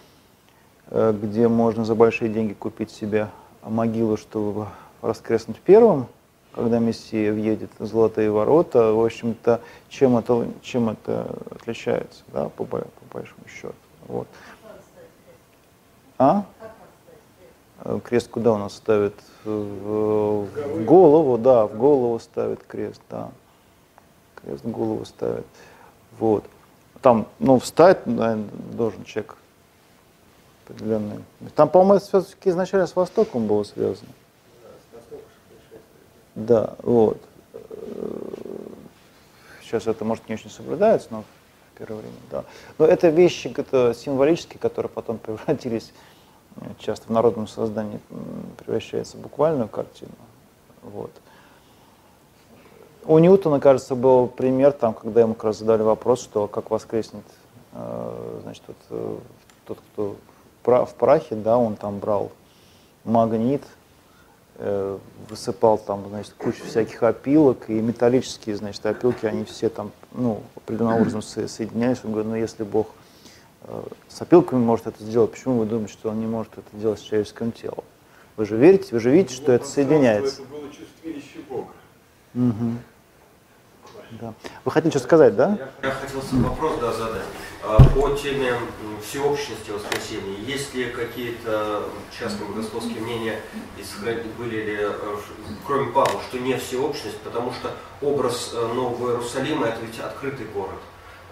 э, где можно за большие деньги купить себе могилу, чтобы воскреснуть первым, когда Мессия въедет в золотые ворота, в общем-то, чем это, чем это отличается, да, по, по большому счету. Вот. А? Крест куда у нас ставят? В, в голову, да, в голову ставят крест, да. Крест в голову ставят. Вот. Там, ну, встать, наверное, должен человек определенный. Там, по-моему, все-таки изначально с Востоком было связано. Да, вот. Сейчас это, может, не очень соблюдается, но первое время, да. Но это вещи это символические, которые потом превратились э, часто в народном создании, превращается в буквальную картину. Вот. У Ньютона, кажется, был пример, там, когда ему как раз задали вопрос, что как воскреснет э, значит, вот, э, тот, кто в прахе, да, он там брал магнит, высыпал там, значит, кучу всяких опилок, и металлические, значит, опилки, они все там, ну, определенным образом соединялись. Он говорит, ну, если Бог э, с опилками может это сделать, почему вы думаете, что он не может это делать с человеческим телом? Вы же верите, вы же видите, что это соединяется. это было чувствилище Бога. Угу. Да. Вы хотели что сказать, да? Я, я хотел вопрос да, задать. А, по теме всеобщности воскресения. Есть ли какие-то частные богословские мнения, были ли, э, кроме Павла, что не всеобщность, потому что образ э, Нового Иерусалима это ведь открытый город.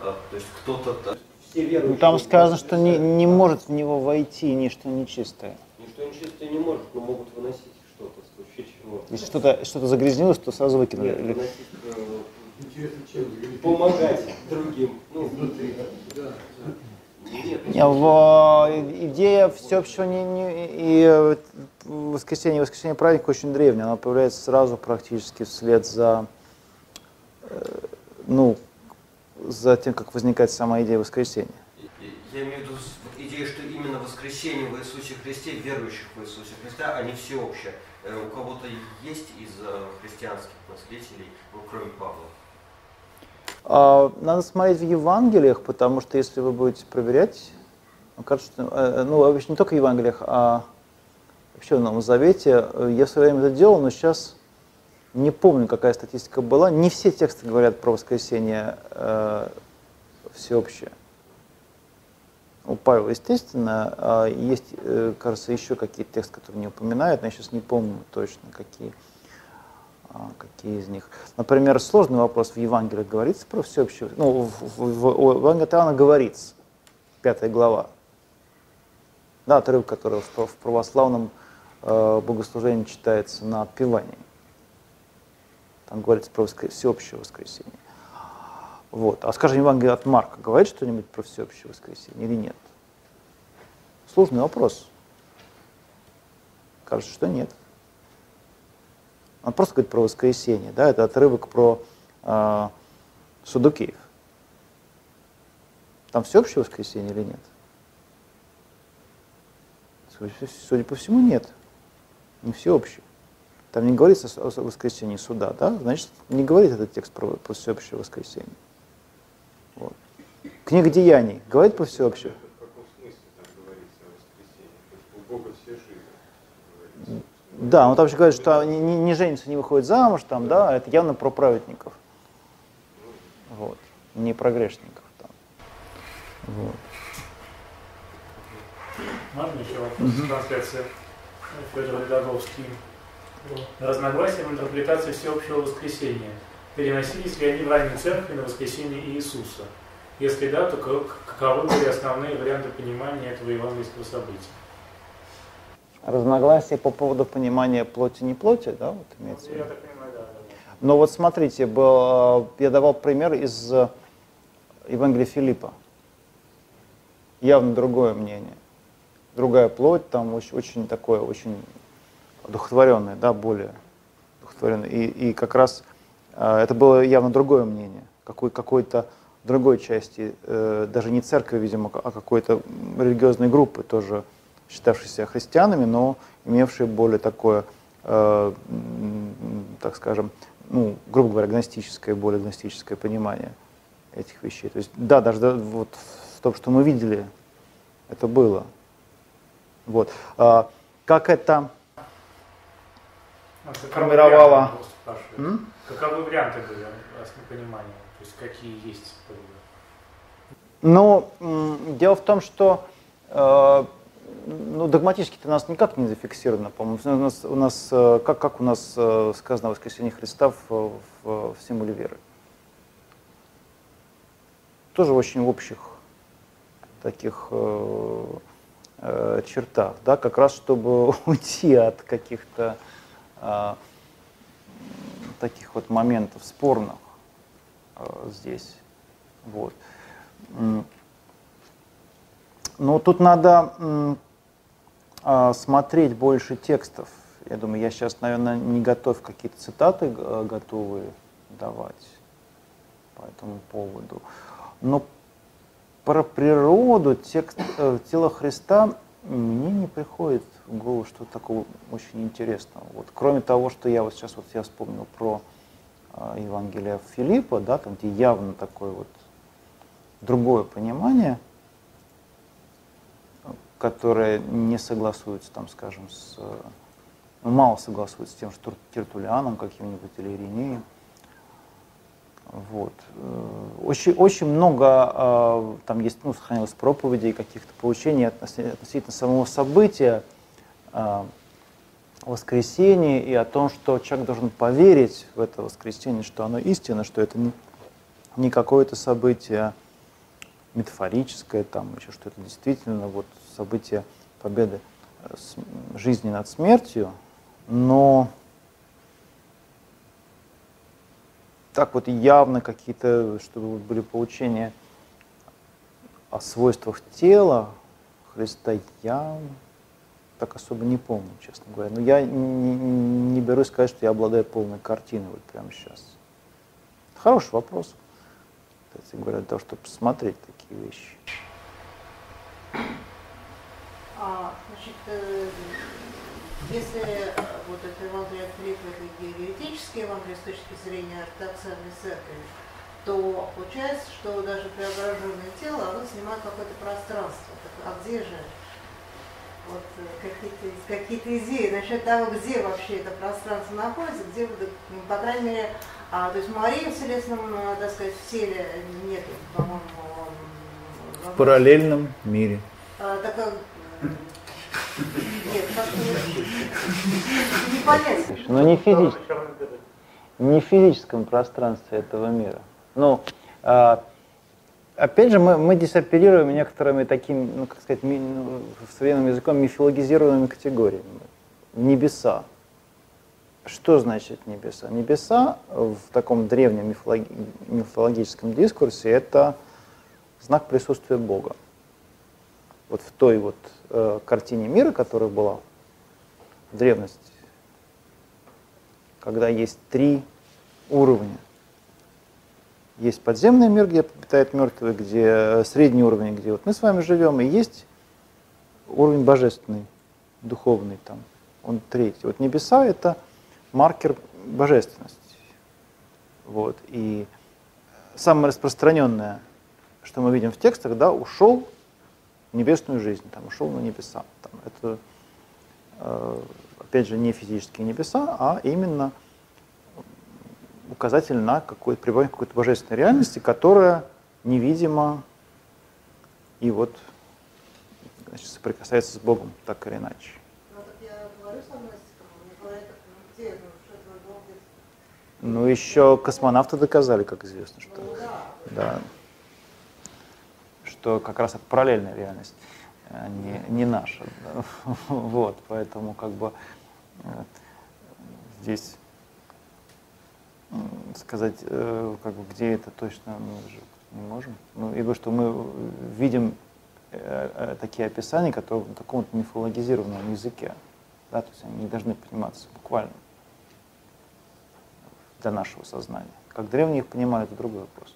А, то есть кто-то... Ну, там сказано, что не, не может в него войти ничто нечистое. Ничто нечистое не может, но могут выносить что-то в случае чего. Если что-то что загрязнилось, то сразу выкинули. Нет, выносить, э, помогать другим. Ну, Да, да. нет, Не, в- э, идея всеобщего не, не- и воскресенье, воскресенье праздник очень древний, она появляется сразу практически вслед за, э, ну, за тем, как возникает сама идея воскресения. Я имею в виду идею, что именно воскресение в Иисусе Христе, верующих в Иисусе Христа, не всеобщее. Э, У кого-то есть из э, христианских наследителей, ну, кроме Павла? А, Надо смотреть в Евангелиях, потому что если вы будете проверять, кажется, что, э, ну, вообще не только в Евангелиях, а вообще в Новом Завете, э, я в свое время это делал, но сейчас не помню, какая статистика была. Не все тексты говорят про воскресение э, всеобщее. У Павла, естественно, а есть, э, кажется, еще какие-то тексты, которые не упоминают, но я сейчас не помню точно, какие. А, Какие из них? Например, сложный вопрос в Евангелии говорится про всеобщее. Ну, в, в, в, Евангелии Иоанна говорится, пятая глава. Да, отрывок, который в, в православном э, богослужении читается на отпевании. Там говорится про воскр- всеобщее воскресение. Вот. А скажем, Евангелие от Марка говорит что-нибудь про всеобщее воскресение или нет? Сложный вопрос. Кажется, что нет. Он просто говорит про воскресенье, да, это отрывок про э, Судукеев. Там всеобщее воскресенье или нет? Судя, по- всему, нет. Не всеобщее. Там не говорится о воскресении суда, да? Значит, не говорит этот текст про, про всеобщее воскресенье. Вот. Книга Деяний говорит про всеобщее? В каком смысле там говорится о воскресенье? Потому что у Бога. Да, он там еще говорит, что не, не- не женится, не выходит замуж, там, да, это явно про праведников. Вот. Не про грешников там. Вот. Можно еще вопрос с трансляции? Федор Ледоговский. Разногласия в интерпретации всеобщего воскресения. Переносились ли они в ранней церкви на воскресение Иисуса? Если да, то как- каковы были основные варианты понимания этого евангельского события? Разногласия по поводу понимания плоти-не плоти, да, вот имеется в виду? Но вот смотрите, был, э, я давал пример из э, Евангелия Филиппа. Явно другое мнение. Другая плоть, там очень, очень такое, очень одухотворенное, да, более одухотворенное. И, и как раз э, это было явно другое мнение, какой, какой-то другой части, даже не церкви, видимо, а какой-то религиозной группы, тоже считавшейся христианами, но имевшие более такое, э, так скажем, ну, грубо говоря, гностическое, более гностическое понимание этих вещей. То есть, да, даже да, вот в том, что мы видели, это было. Вот. А, как это А. М? Каковы варианты были раз непонимания? То есть какие есть? Ну, дело в том, что э, ну, догматически-то нас никак не зафиксировано, по-моему. У нас, у нас э, как, как у нас э, сказано о воскресении Христа в, в, в символе веры. Тоже очень общих таких э, э, чертах, да, как раз чтобы уйти от каких-то э, таких вот моментов спорных э, здесь. Вот. Но тут надо смотреть больше текстов. Я думаю, я сейчас, наверное, не готов какие-то цитаты э, готовые давать по этому поводу. Но про природу текст, э, тела Христа мне не приходит в голову что-то такого очень интересного. Вот, кроме того, что я вот сейчас вот я вспомнил про э, Евангелие Филиппа, да, там, где явно такое вот другое понимание, которое не согласуется, там, скажем, с, ну, мало согласуется с тем, что Тертулианом каким-нибудь или Иринеем. Вот. Э, Очень, очень много э, там есть, ну, сохранилось проповедей, каких-то поучений относительно, самого события э, воскресения и о том, что человек должен поверить в это воскресенье, что оно истинно, что это не, не какое-то событие метафорическое, там еще что это действительно вот событие победы жизни над смертью, но так вот явно какие-то, чтобы были поучения о свойствах тела Христа, я так особо не помню, честно говоря. Но я не, не берусь сказать, что я обладаю полной картиной вот прямо сейчас. Хороший вопрос, кстати говоря, для того, чтобы посмотреть такие вещи. А, значит, э, если э, вот это Евангелие от Филиппа, это георетический Евангелие с точки зрения ортодоксальной церкви, то получается, что даже преображенное тело, оно занимает какое-то пространство. А где же вот э, какие-то какие идеи насчет того, где вообще это пространство находится, где, ну, по крайней мере, а, то есть Марии в телесном, так сказать, в теле нет, по-моему. В параллельном мире. А, так, Но не, физич... не в физическом пространстве этого мира. Ну, а, опять же, мы, мы здесь оперируем некоторыми такими, ну, как сказать, ми, ну, современным языком мифологизированными категориями. Небеса. Что значит небеса? Небеса в таком древнем мифологи мифологическом дискурсе это знак присутствия Бога. Вот в той вот э, картине мира, которая была в древности, когда есть три уровня – есть подземный мир, где обитают мертвые, где средний уровень, где вот мы с вами живем, и есть уровень божественный, духовный там, он третий. Вот небеса – это маркер божественности. Вот. И самое распространенное, что мы видим в текстах, да, ушел небесную жизнь, там, ушел на небеса. Там, это, э, опять же, не физические небеса, а именно указатель на какое-то пребывание какой-то божественной реальности, которая невидима и вот значит, соприкасается с Богом так или иначе. Ну, еще космонавты доказали, как известно, что, ну, да. Да, что как раз это параллельная реальность, а не, не наша. Вот, поэтому как бы э, здесь сказать, э, как бы, где это точно мы же не можем. Ну, ибо что мы видим э, такие описания, которые таком вот мифологизированном языке. Да, то есть они не должны пониматься буквально для нашего сознания. Как древние их понимали, это другой вопрос.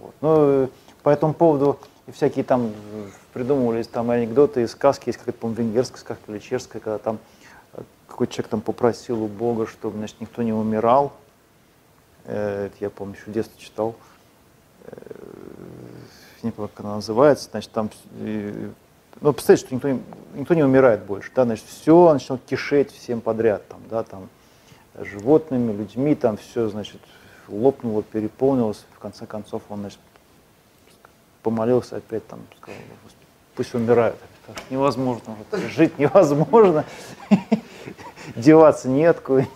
Вот. Ну, по этому поводу и всякие там придумывались там анекдоты и сказки, есть какая-то, по-моему, венгерская сказка или чешская, когда там какой человек там попросил у Бога, чтобы, значит, никто не умирал. Э, это я помню, еще в детстве читал. Э, не помню, как она называется. Значит, там, ну, представьте, что никто, никто не умирает больше, да, значит, все начнет кишеть всем подряд, там, да, там, животными, людьми, там все, значит, лопнуло, переполнилось, в конце концов он, значит, помолился опять, там, сказал, пусть умирают. Невозможно, жить невозможно деваться неоткуда.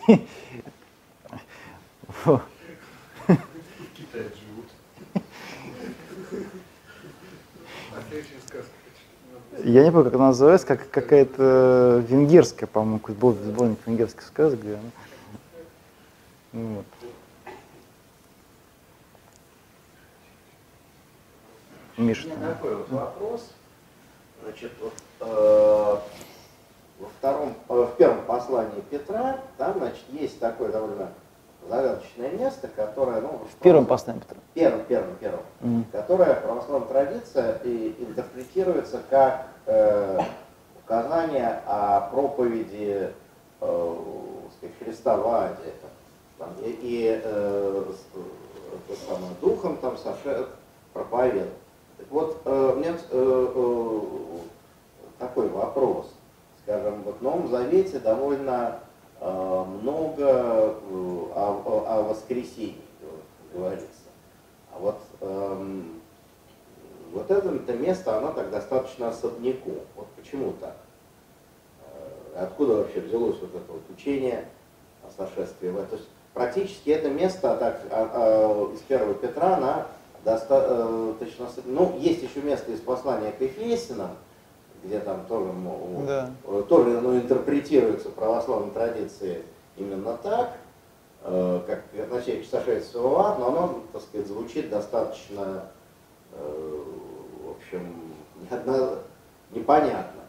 Я не помню, как она называется, как какая-то венгерская, по-моему, был сборник венгерских сказок, где она... Вот. Миша. У меня такой вот вопрос. Значит, вот, э, во втором, э, в первом послании Петра, там, значит, есть такое довольно загадочное место, которое, ну, в первом послании Петра. Первом, первом, первом, mm. которое православная традиция и интерпретируется как э, указание о проповеди э, сказать, Христа в Аде. Там, и и э, с, самым духом там Саше проповедовал. Вот э, у меня э, э, такой вопрос скажем, вот в Новом Завете довольно э, много э, о, о, воскресении говорится. А вот, э, вот это, это место, оно так достаточно особняку. Вот почему так? Откуда вообще взялось вот это вот учение о сошествии? То есть практически это место так, а, а, из первого Петра, она достаточно... Э, ну, есть еще место из послания к Ефесинам, где там тоже, Да. э, тоже ну, интерпретируется православной традицией именно так, э, как начать сошествие в ад, но оно, так сказать, звучит достаточно, э, в общем, неодно- непонятно.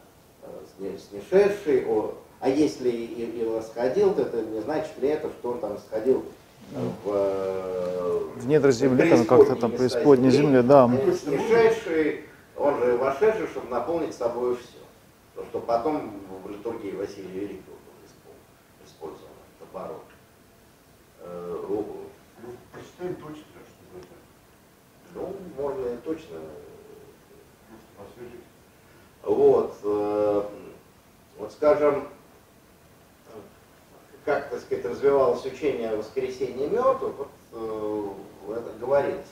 Э, сне- Снишедший, о, а если и, и восходил, то это не значит ли это, что он там сходил в, э, В недра земли, там как-то там преисподней земли, да. Снишедший, он же вошедший, чтобы наполнить собой все. То, что потом в литургии Василия Великого было испол- использовано, это оборот. Э, Ну, прочитаем точно, чтобы это Ну, можно и точно. Вот, э, вот скажем, как, так сказать, развивалось учение о воскресении мертвых, вот э, это говорилось.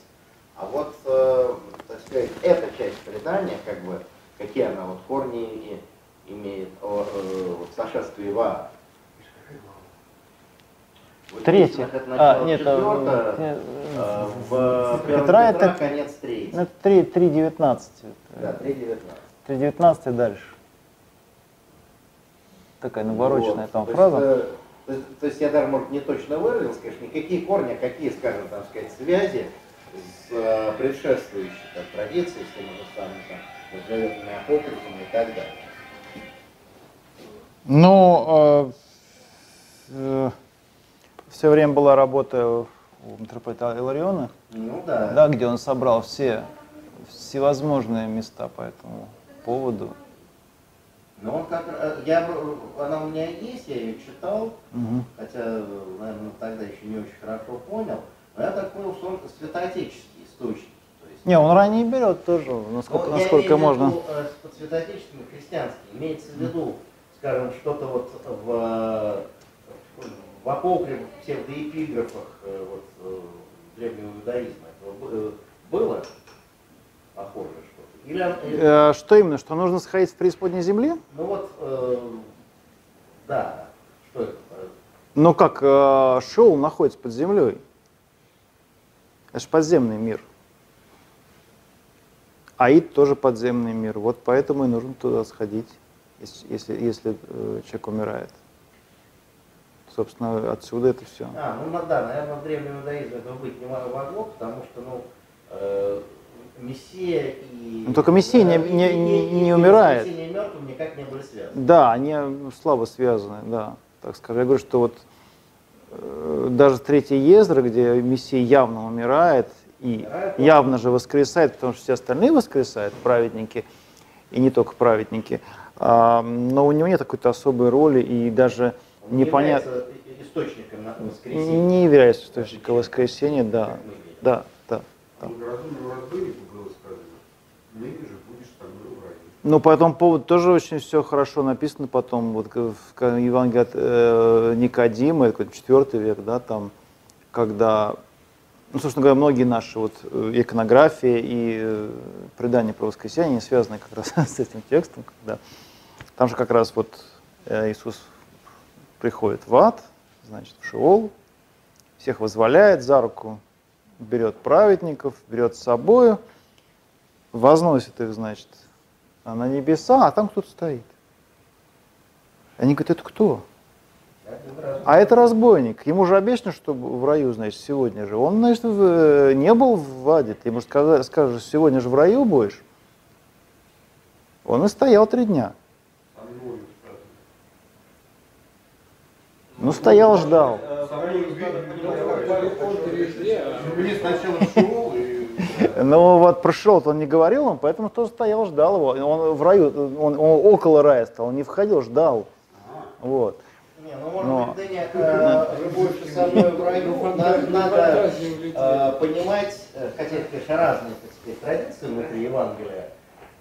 А вот, э, так сказать, эта часть предания, как бы, какие она вот корни и- имеет о э, вот, сошествии в ад. В Третье. Это А, нет, четвертое, э, э, в Петра Петра это- конец третий. Ну, 3, 3.19. Да, 3.19. 3.19 и дальше. Такая навороченная Вот. там То есть, фраза. э, То есть, то есть я даже, может, не точно выразился, конечно, никакие корни, а какие, скажем, там сказать, связи с э, предшествующей там, традицией, с тем же самым там, возжелетными апокрифами и так далее. Ну, все время была работа у митрополита Илариона, Ну да. да, где он собрал все всевозможные места по этому поводу. Но он как ра- я, бы- она у меня есть, я ее читал, Мгм. хотя, наверное, тогда еще не очень хорошо понял, но я так понял, что он святоотеческий источник. То есть, Не, он ранее берет тоже, насколько, Ну, я насколько в можно. виду, э, под святоотеческим христианским. Имеется в виду, скажем, что-то вот в, э, в апокрифах, псевдоэпиграфах э, вот, э, древнего иудаизма этого б- э, было похоже? Или, э, Э, Что именно? Что нужно сходить в преисподней земли? ну вот, э, да, что это? Ну как, э, Шеул находится под землей. Это же подземный мир. Аид тоже подземный мир. Вот поэтому и нужно туда сходить, если, если, если, э, человек умирает. Собственно, отсюда это все. А, ну да, наверное, в древнем иудаизме этого быть не могло, потому что, ну, э, Мессия и... Ну, только Мессия не- и- не- и- не- и- не и умирает. воскресение мертвым никак не были связаны. Да, они слабо связаны, да, так скажем. Я говорю, что вот э, даже третий Ездра, где Мессия явно умирает и Умирает, явно же воскресает, потому что все остальные воскресают, праведники, и не только праведники, а, но у него нет какой-то особой роли и даже Он непонятно, источником на- воскресения. не является источником воскресения, да, да, да. разбойнику было сказано, ныне же будешь со мной в раю. Ну, по этому поводу тоже очень все хорошо написано потом, вот в Евангелии от э, Никодима, это какой-то четвертый век, да, там, когда, ну, собственно говоря, многие наши вот э, иконографии и э, предания про воскресенье они связаны как раз с этим текстом, когда там же как раз вот э, Иисус приходит в ад, значит, в Шиол, всех возволяет за руку, берет праведников, берет с собою, возносит их, значит, а на небеса, а там кто-то стоит. Они говорят, это кто? А это разбойник. Ему же обещано, что в раю, значит, сегодня же. Он, значит, в- не был в аде. Ты ему скажешь, сегодня же в раю будешь. Он и стоял три дня. Ну, стоял, ждал. Мне сначала. Но вот прошел, он не говорил, он поэтому тоже стоял, ждал его. Он в раю, он, он около рая стал, он не входил, ждал. Вот. Не, ну, может Но- быть, ты не э, будешь со мной в раю, надо, надо э, понимать, э, хотя это, конечно, разные, так сказать, традиции внутри Евангелия,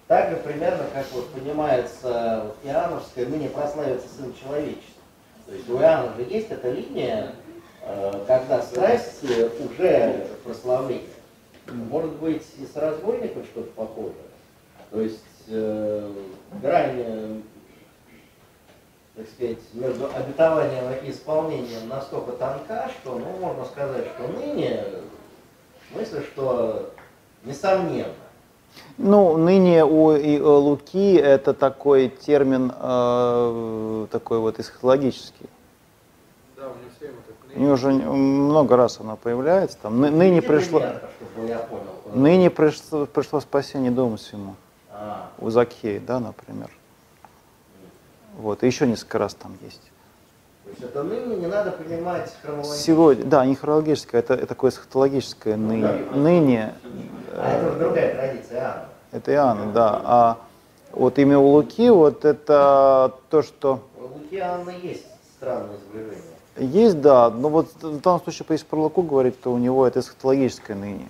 так же примерно, как вот понимается вот, Иоанновское, ныне прославится Сын Человечества. То есть у Иоанна же есть эта линия, э, когда страсть э, уже прославление. Может быть, и с разбойником что-то похожее. То есть э, грань так сказать, между обетованием и исполнением настолько тонка, что, ну, можно сказать, что ныне, в смысле, что, несомненно, Ну, ныне у и, э, Луки это такой термин, э, такой вот эсхатологический. Да, у него все время так У него уже много раз оно появляется. Там, ны- ныне пришло, пример, чтобы я понял. ныне пришло, пришло спасение дому всему. А, У Закхея, да, например. Вот, и еще несколько раз там есть. то есть это ныне не надо понимать хронологически. Сегодня, да, не хронологическое, это, это такое эсхатологическое ныне. ныне А это уже другая традиция, Иоанна. это Иоанна, да. А вот имя у Луки, вот это то, что У Луки Иоанна есть странное изображение. есть, да, но вот в данном случае, если про Луку говорить, то у него это эсхатологическое ныне.